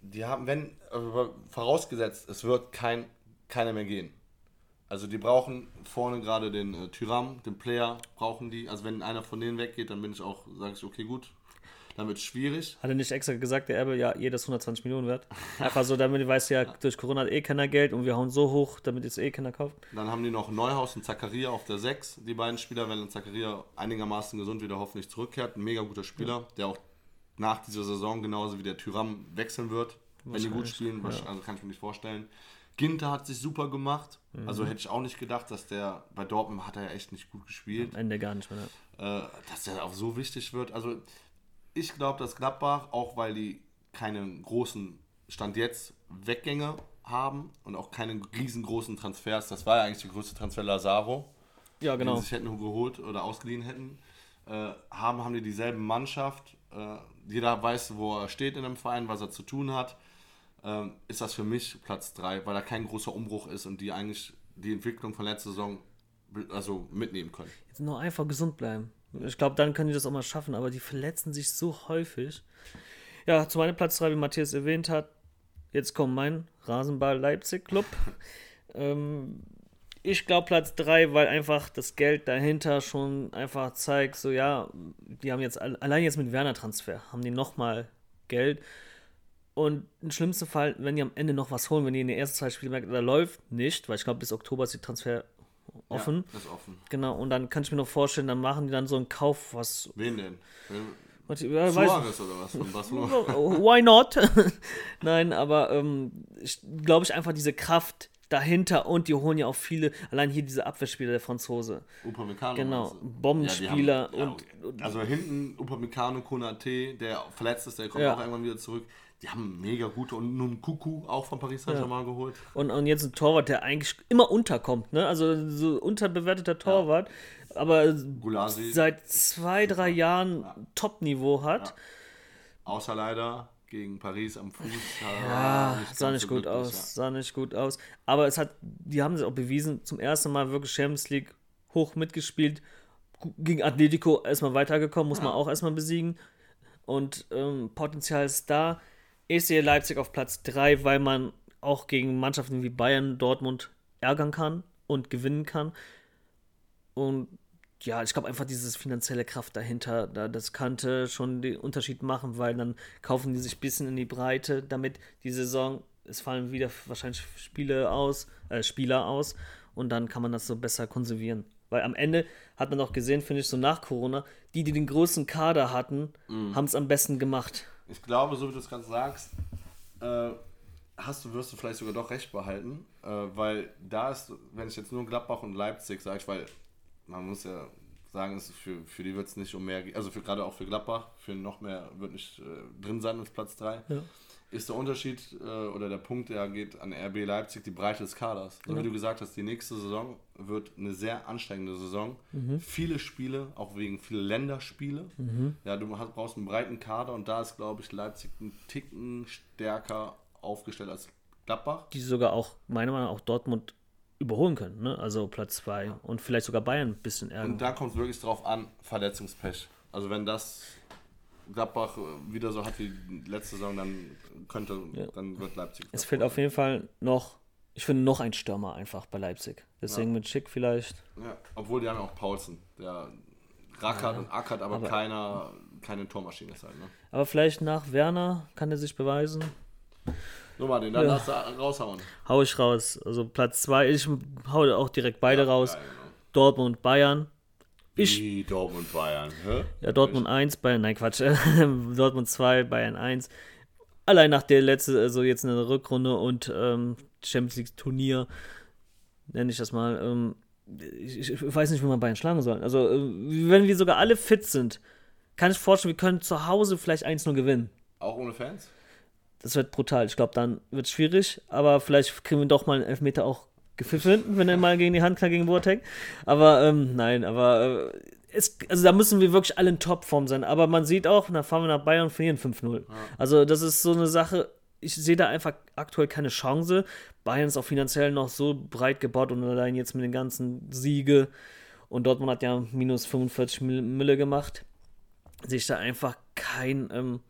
die haben, wenn, äh, vorausgesetzt, es wird kein, keiner mehr gehen. Also die brauchen vorne gerade den äh, Tyram, den Player brauchen die. Also wenn einer von denen weggeht, dann bin ich auch, sage ich, okay, gut, dann wird es schwierig. Hat er nicht extra gesagt, der Erbe, ja, jedes 120 Millionen wert? Einfach so, damit, weißt du ja, durch Corona hat eh keiner Geld und wir hauen so hoch, damit jetzt eh keiner kauft. Dann haben die noch Neuhaus und Zakaria auf der 6. Die beiden Spieler, wenn Zakaria einigermaßen gesund wieder hoffentlich zurückkehrt. Ein mega guter Spieler, ja. der auch nach dieser Saison genauso wie der Tyram wechseln wird, wenn die gut spielen. Ja. Also kann ich mir nicht vorstellen. Ginter hat sich super gemacht. Mhm. Also hätte ich auch nicht gedacht, dass der bei Dortmund hat er ja echt nicht gut gespielt. Am Ende gar nicht mehr. Äh, dass der auch so wichtig wird. Also ich glaube, dass Gladbach, auch weil die keinen großen Stand jetzt Weggänge haben und auch keine riesengroßen Transfers, das war ja eigentlich der größte Transfer Lazaro, ja, genau. den sie sich hätten geholt oder ausgeliehen hätten, äh, haben, haben die dieselbe Mannschaft. Äh, jeder weiß, wo er steht in dem Verein, was er zu tun hat. Äh, ist das für mich Platz 3, weil da kein großer Umbruch ist und die eigentlich die Entwicklung von letzter Saison also mitnehmen können. Jetzt nur einfach gesund bleiben. Ich glaube, dann können die das auch mal schaffen, aber die verletzen sich so häufig. Ja, zu meinem Platz 3, wie Matthias erwähnt hat, jetzt kommt mein Rasenball Leipzig Club. ähm, ich glaube Platz 3, weil einfach das Geld dahinter schon einfach zeigt, so ja, die haben jetzt allein jetzt mit Werner Transfer, haben die nochmal Geld. Und im schlimmsten Fall, wenn die am Ende noch was holen, wenn die in den ersten zwei Spielen merken, da läuft nicht, weil ich glaube, bis Oktober ist die Transfer offen. Ja, ist offen. Genau, und dann kann ich mir noch vorstellen, dann machen die dann so einen Kauf, was. Wen denn? Was, ja, Suarez oder was von Barcelona? Why not? Nein, aber ähm, glaube ich einfach diese Kraft dahinter und die holen ja auch viele, allein hier diese Abwehrspieler der Franzose. Upamecano. Genau, Bombenspieler ja, haben, und, Also hinten Upamecano, Konate, der verletzt ist, der kommt ja. auch irgendwann wieder zurück. Die haben mega gute und nun Kuku auch von Paris Saint-Germain ja. geholt. Und, und jetzt ein Torwart, der eigentlich immer unterkommt, ne? Also so unterbewerteter Torwart, ja. aber Gulasi. seit zwei, drei Jahren ja. Top-Niveau hat. Außer leider gegen Paris am Fuß. Ja, sah nicht so gut aus, ja. sah nicht gut aus. Aber es hat, die haben sich auch bewiesen, zum ersten Mal wirklich Champions League hoch mitgespielt. Gegen Atletico erstmal weitergekommen, muss ja. man auch erstmal besiegen. Und ähm, Potenzial ist da. Ich sehe Leipzig auf Platz 3, weil man auch gegen Mannschaften wie Bayern, Dortmund ärgern kann und gewinnen kann. Und ja, ich glaube einfach dieses finanzielle Kraft dahinter, das könnte schon den Unterschied machen, weil dann kaufen die sich ein bisschen in die Breite, damit die Saison, es fallen wieder wahrscheinlich Spiele aus, äh, Spieler aus und dann kann man das so besser konservieren. Weil am Ende hat man auch gesehen, finde ich, so nach Corona, die, die den größten Kader hatten, mm. haben es am besten gemacht ich glaube, so wie du es gerade sagst, äh, hast du, wirst du vielleicht sogar doch recht behalten, äh, weil da ist, wenn ich jetzt nur Gladbach und Leipzig sage, weil man muss ja sagen, es für, für die wird es nicht um mehr, also für, gerade auch für Gladbach, für noch mehr wird nicht äh, drin sein als Platz 3. Ja ist der Unterschied äh, oder der Punkt, der geht an RB Leipzig, die Breite des Kaders. So ja. wie du gesagt hast, die nächste Saison wird eine sehr anstrengende Saison. Mhm. Viele Spiele, auch wegen viele Länderspiele. Mhm. Ja, du brauchst einen breiten Kader und da ist, glaube ich, Leipzig ein Ticken stärker aufgestellt als Gladbach. Die sogar auch, meiner Meinung nach, auch Dortmund überholen können, ne? Also Platz 2 ja. und vielleicht sogar Bayern ein bisschen ärgern. Und da kommt es wirklich drauf an, Verletzungspech. Also wenn das Gladbach wieder so hat wie letzte Saison, dann könnte, ja. dann wird Leipzig. Es fehlt auf jeden Fall noch, ich finde noch ein Stürmer einfach bei Leipzig. Deswegen ja. mit Schick vielleicht. Ja, obwohl die haben auch Paulsen, der rackert ja, und ackert, aber, aber, keiner, keine Tormaschine ist halt. Ne? Aber vielleicht nach Werner kann er sich beweisen. So den dann ja. raushauen. Hau ich raus. Also Platz 2, ich hau auch direkt beide raus. Genau. Dortmund, Bayern. Ich, Wie Dortmund Bayern, hä? Ja, Dortmund 1, Bayern, nein, Quatsch. Dortmund 2, Bayern 1. Allein nach der letzte, also jetzt eine Rückrunde und ähm, Champions League Turnier, nenne ich das mal. Ähm, ich, ich, weiß nicht, wie man Bayern schlagen soll. Also, äh, wenn wir sogar alle fit sind, kann ich vorstellen, wir können zu Hause vielleicht 1-0 gewinnen. Auch ohne Fans? Das wird brutal. Ich glaube, dann wird es schwierig, aber vielleicht kriegen wir doch mal einen Elfmeter auch gepfiffen, wenn er mal gegen die Hand kann, gegen Boateng. Aber ähm, nein, aber äh, es, also da müssen wir wirklich alle in Topform sein. Aber man sieht auch, da fahren wir nach Bayern und verlieren 5-0. Ja. Also das ist so eine Sache, ich sehe da einfach aktuell keine Chance. Bayern ist auch finanziell noch so breit gebaut und allein jetzt mit den ganzen Siege und Dortmund hat ja minus 45 Mille gemacht, sehe ich da einfach kein ähm,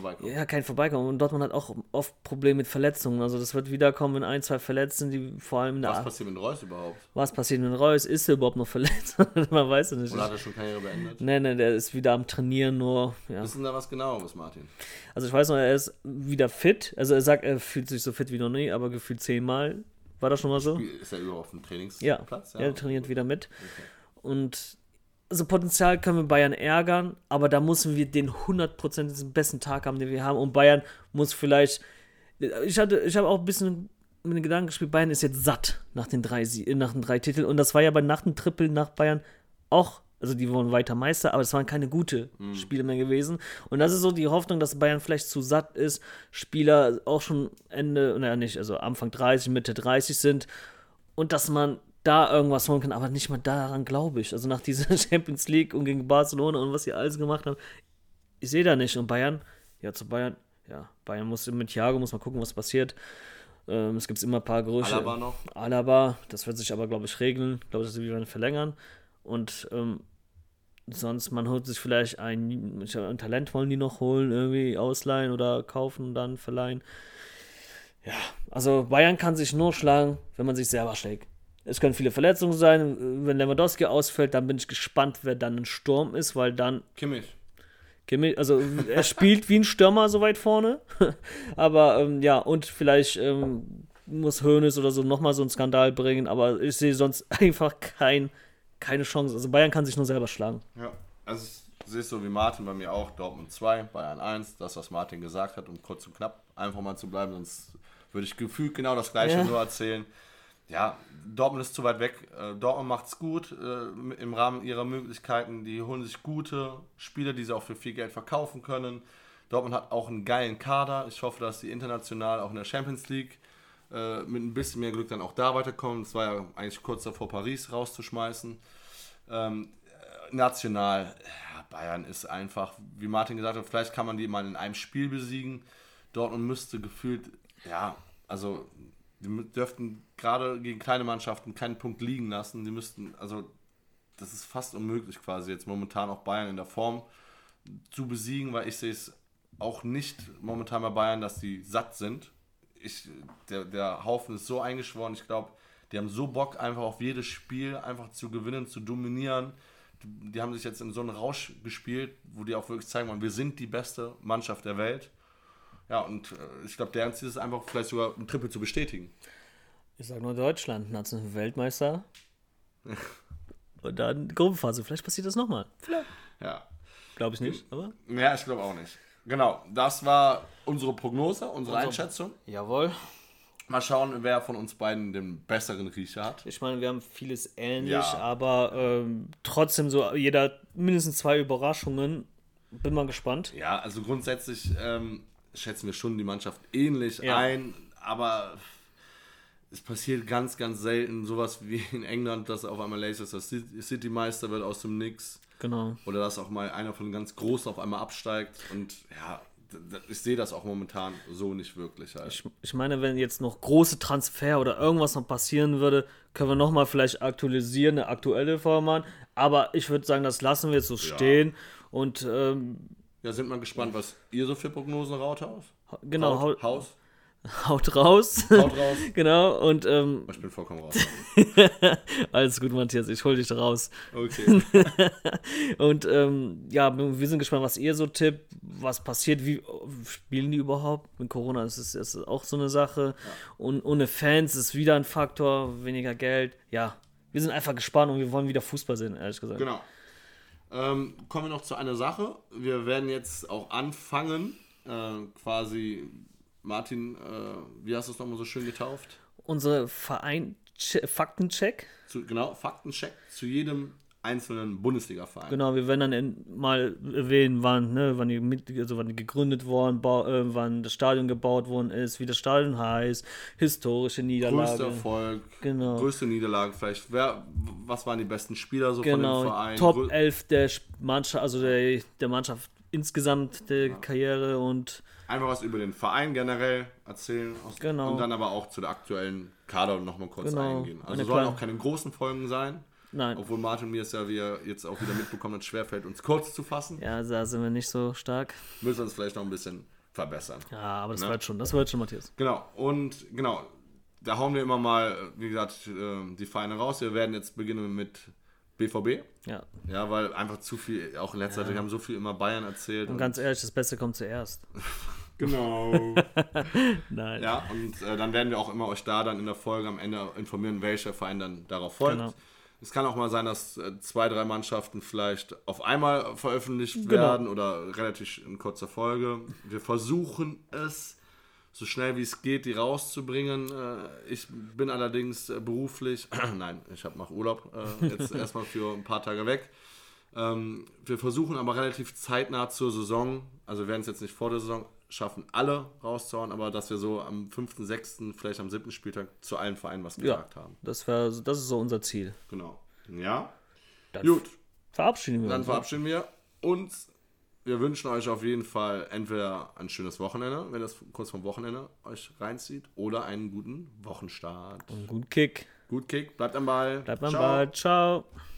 vorbeikommen. Ja, kein Vorbeikommen. Und Dortmund hat auch oft Probleme mit Verletzungen. Also das wird wiederkommen, wenn ein, zwei Verletzten, die vor allem der Was passiert mit Reus überhaupt? Was passiert mit Reus? Ist er überhaupt noch verletzt? Man weiß es nicht. Oder hat er schon Karriere beendet? Nee, nee, der ist wieder am Trainieren nur. Ja. Wissen da was genaueres, Martin? Also ich weiß noch, er ist wieder fit. Also er sagt, er fühlt sich so fit wie noch nie, aber gefühlt zehnmal. War das schon mal so? Ist er überhaupt auf dem Ja, Trainingsplatz? er trainiert wieder mit. Und also Potenzial können wir Bayern ärgern, aber da müssen wir den 100% den besten Tag haben, den wir haben. Und Bayern muss vielleicht. Ich hatte, ich habe auch ein bisschen mit den Gedanken gespielt, Bayern ist jetzt satt nach den drei, nach den drei Titeln. Und das war ja bei nach dem Triple nach Bayern auch. Also die wurden weiter Meister, aber es waren keine gute Spiele mehr gewesen. Und das ist so die Hoffnung, dass Bayern vielleicht zu satt ist, Spieler auch schon Ende, naja nicht, also Anfang 30, Mitte 30 sind und dass man da irgendwas holen kann, aber nicht mal daran glaube ich. Also nach dieser Champions League und gegen Barcelona und was sie alles gemacht haben, ich sehe da nicht. Und Bayern, ja, zu Bayern, ja, Bayern muss mit Thiago, muss mal gucken, was passiert. Ähm, es gibt immer ein paar Gerüchte. Alaba noch? Alaba, das wird sich aber, glaube ich, regeln. Ich glaube, dass sie werden verlängern. Und ähm, sonst, man holt sich vielleicht ein, ein Talent wollen die noch holen, irgendwie ausleihen oder kaufen und dann verleihen. Ja, also Bayern kann sich nur schlagen, wenn man sich selber schlägt. Es können viele Verletzungen sein. Wenn Lewandowski ausfällt, dann bin ich gespannt, wer dann ein Sturm ist, weil dann Kimmich. Kimmich, also er spielt wie ein Stürmer so weit vorne. aber ähm, ja, und vielleicht ähm, muss Hoeneß oder so nochmal so einen Skandal bringen, aber ich sehe sonst einfach kein, keine Chance. Also Bayern kann sich nur selber schlagen. Ja, also ich sehe es so wie Martin bei mir auch. Dortmund 2, Bayern 1. Das, was Martin gesagt hat, um kurz und knapp einfach mal zu bleiben. Sonst würde ich gefühlt genau das Gleiche Ja. nur erzählen. Ja, Dortmund ist zu weit weg. Äh, Dortmund macht es gut äh, im Rahmen ihrer Möglichkeiten. Die holen sich gute Spieler, die sie auch für viel Geld verkaufen können. Dortmund hat auch einen geilen Kader. Ich hoffe, dass sie international auch in der Champions League äh, mit ein bisschen mehr Glück dann auch da weiterkommen. Das war ja eigentlich kurz davor, Paris rauszuschmeißen. Ähm, äh, national, ja, Bayern ist einfach, wie Martin gesagt hat, vielleicht kann man die mal in einem Spiel besiegen. Dortmund müsste gefühlt, ja, also die dürften gerade gegen kleine Mannschaften keinen Punkt liegen lassen. Die müssten, also das ist fast unmöglich quasi jetzt momentan auch Bayern in der Form zu besiegen, weil ich sehe es auch nicht momentan bei Bayern, dass die satt sind. Ich, der, der Haufen ist so eingeschworen, ich glaube, die haben so Bock, einfach auf jedes Spiel einfach zu gewinnen, zu dominieren. Die, die haben sich jetzt in so einen Rausch gespielt, wo die auch wirklich zeigen wollen, wir sind die beste Mannschaft der Welt. Ja, und äh, ich glaube, deren Ziel ist einfach vielleicht sogar ein Triple zu bestätigen. Ich sage nur Deutschland, National Weltmeister. Und dann Gruppenphase. Vielleicht passiert das nochmal. Ja, Glaube ich nicht, aber. ja ich glaube auch nicht. Genau, das war unsere Prognose, unsere Unser- Einschätzung. Jawohl. Mal schauen, wer von uns beiden den besseren Riecher hat. Ich meine, wir haben vieles ähnlich, Ja. aber ähm, trotzdem so jeder mindestens zwei Überraschungen. Bin mal gespannt. Ja, also grundsätzlich ähm, schätzen wir schon die Mannschaft ähnlich Ja. ein, aber es passiert ganz, ganz selten sowas wie in England, dass auf einmal Leicester City City Meister wird aus dem Nix Genau. oder dass auch mal einer von ganz Großen auf einmal absteigt und ja, ich sehe das auch momentan so nicht wirklich halt. Ich, ich meine, wenn jetzt noch große Transfer oder irgendwas noch passieren würde, können wir nochmal vielleicht aktualisieren, eine aktuelle Form machen. Aber ich würde sagen, das lassen wir jetzt so stehen. Und ähm, Ja, sind mal gespannt, was ihr so für Prognosen raushaut. genau, Haut, Haus, haut raus. haut raus. genau, und ähm, Ich bin vollkommen raus. alles gut, Matthias, ich hol dich raus. Okay. Und ähm, ja, wir sind gespannt, was ihr so tippt, was passiert, wie spielen die überhaupt? Mit Corona ist es ist auch so eine Sache. Und ohne Fans ist wieder ein Faktor, weniger Geld. Ja, wir sind einfach gespannt und wir wollen wieder Fußball sehen, ehrlich gesagt. Genau. Ähm, kommen wir noch zu einer Sache. Wir werden jetzt auch anfangen, äh, quasi, Martin, äh, wie hast du es nochmal so schön getauft? Unsere Verein Faktencheck. Zu, genau, Faktencheck zu jedem einzelnen Bundesliga-Verein. Genau, wir werden dann in, mal erwähnen, wann, ne, wann, die, mit- also wann die gegründet worden, äh, wann das Stadion gebaut worden ist, wie das Stadion heißt, historische Niederlage. Größter Erfolg, Genau. größte Niederlage vielleicht. Wer, was waren die besten Spieler so von dem Genau, Verein? Top Grö- 11 der Mannschaft, also der, der Mannschaft insgesamt der Karriere und Einfach was über den Verein generell erzählen aus, Genau. und dann aber auch zu der aktuellen Kader nochmal kurz Genau. eingehen. Also sollen auch keine großen Folgen sein. Nein. Obwohl Martin mir es ja, wie er jetzt auch wieder mitbekommen hat, schwerfällt, uns kurz zu fassen. Ja, da sind wir nicht so stark. Müssen wir uns vielleicht noch ein bisschen verbessern. Ja, aber das Ne? wird schon, das wird schon, Matthias. Genau, und genau, da hauen wir immer mal, wie gesagt, äh, die Feine raus. Wir werden jetzt beginnen mit BVB. Ja. Ja, weil einfach zu viel, auch in letzter Zeit, wir haben so viel immer Bayern erzählt. Und ganz ehrlich, das Beste kommt zuerst. genau. Nein. ja, und äh, dann werden wir auch immer euch da dann in der Folge am Ende informieren, welcher Verein dann darauf folgt. Genau. Es kann auch mal sein, dass äh, zwei, drei Mannschaften vielleicht auf einmal veröffentlicht Genau. werden oder relativ in kurzer Folge. Wir versuchen es so schnell wie es geht, die rauszubringen. Äh, Ich bin allerdings äh, beruflich, nein, ich habe nach Urlaub jetzt erstmal für ein paar Tage weg. Ähm, Wir versuchen aber relativ zeitnah zur Saison, also wir werden es jetzt nicht vor der Saison schaffen, alle rauszuhauen, aber dass wir so am 5., 6., vielleicht am 7. Spieltag zu allen Vereinen was gesagt haben. Das, wär, das ist so unser Ziel. Genau. Ja. Dann Gut, verabschieden wir dann uns. verabschieden wir uns. Wir wünschen euch auf jeden Fall entweder ein schönes Wochenende, wenn das kurz vom Wochenende euch reinzieht, oder einen guten Wochenstart. Einen guten Kick. Gut Kick, bleibt am Ball. Bleibt am. Ball. Ciao.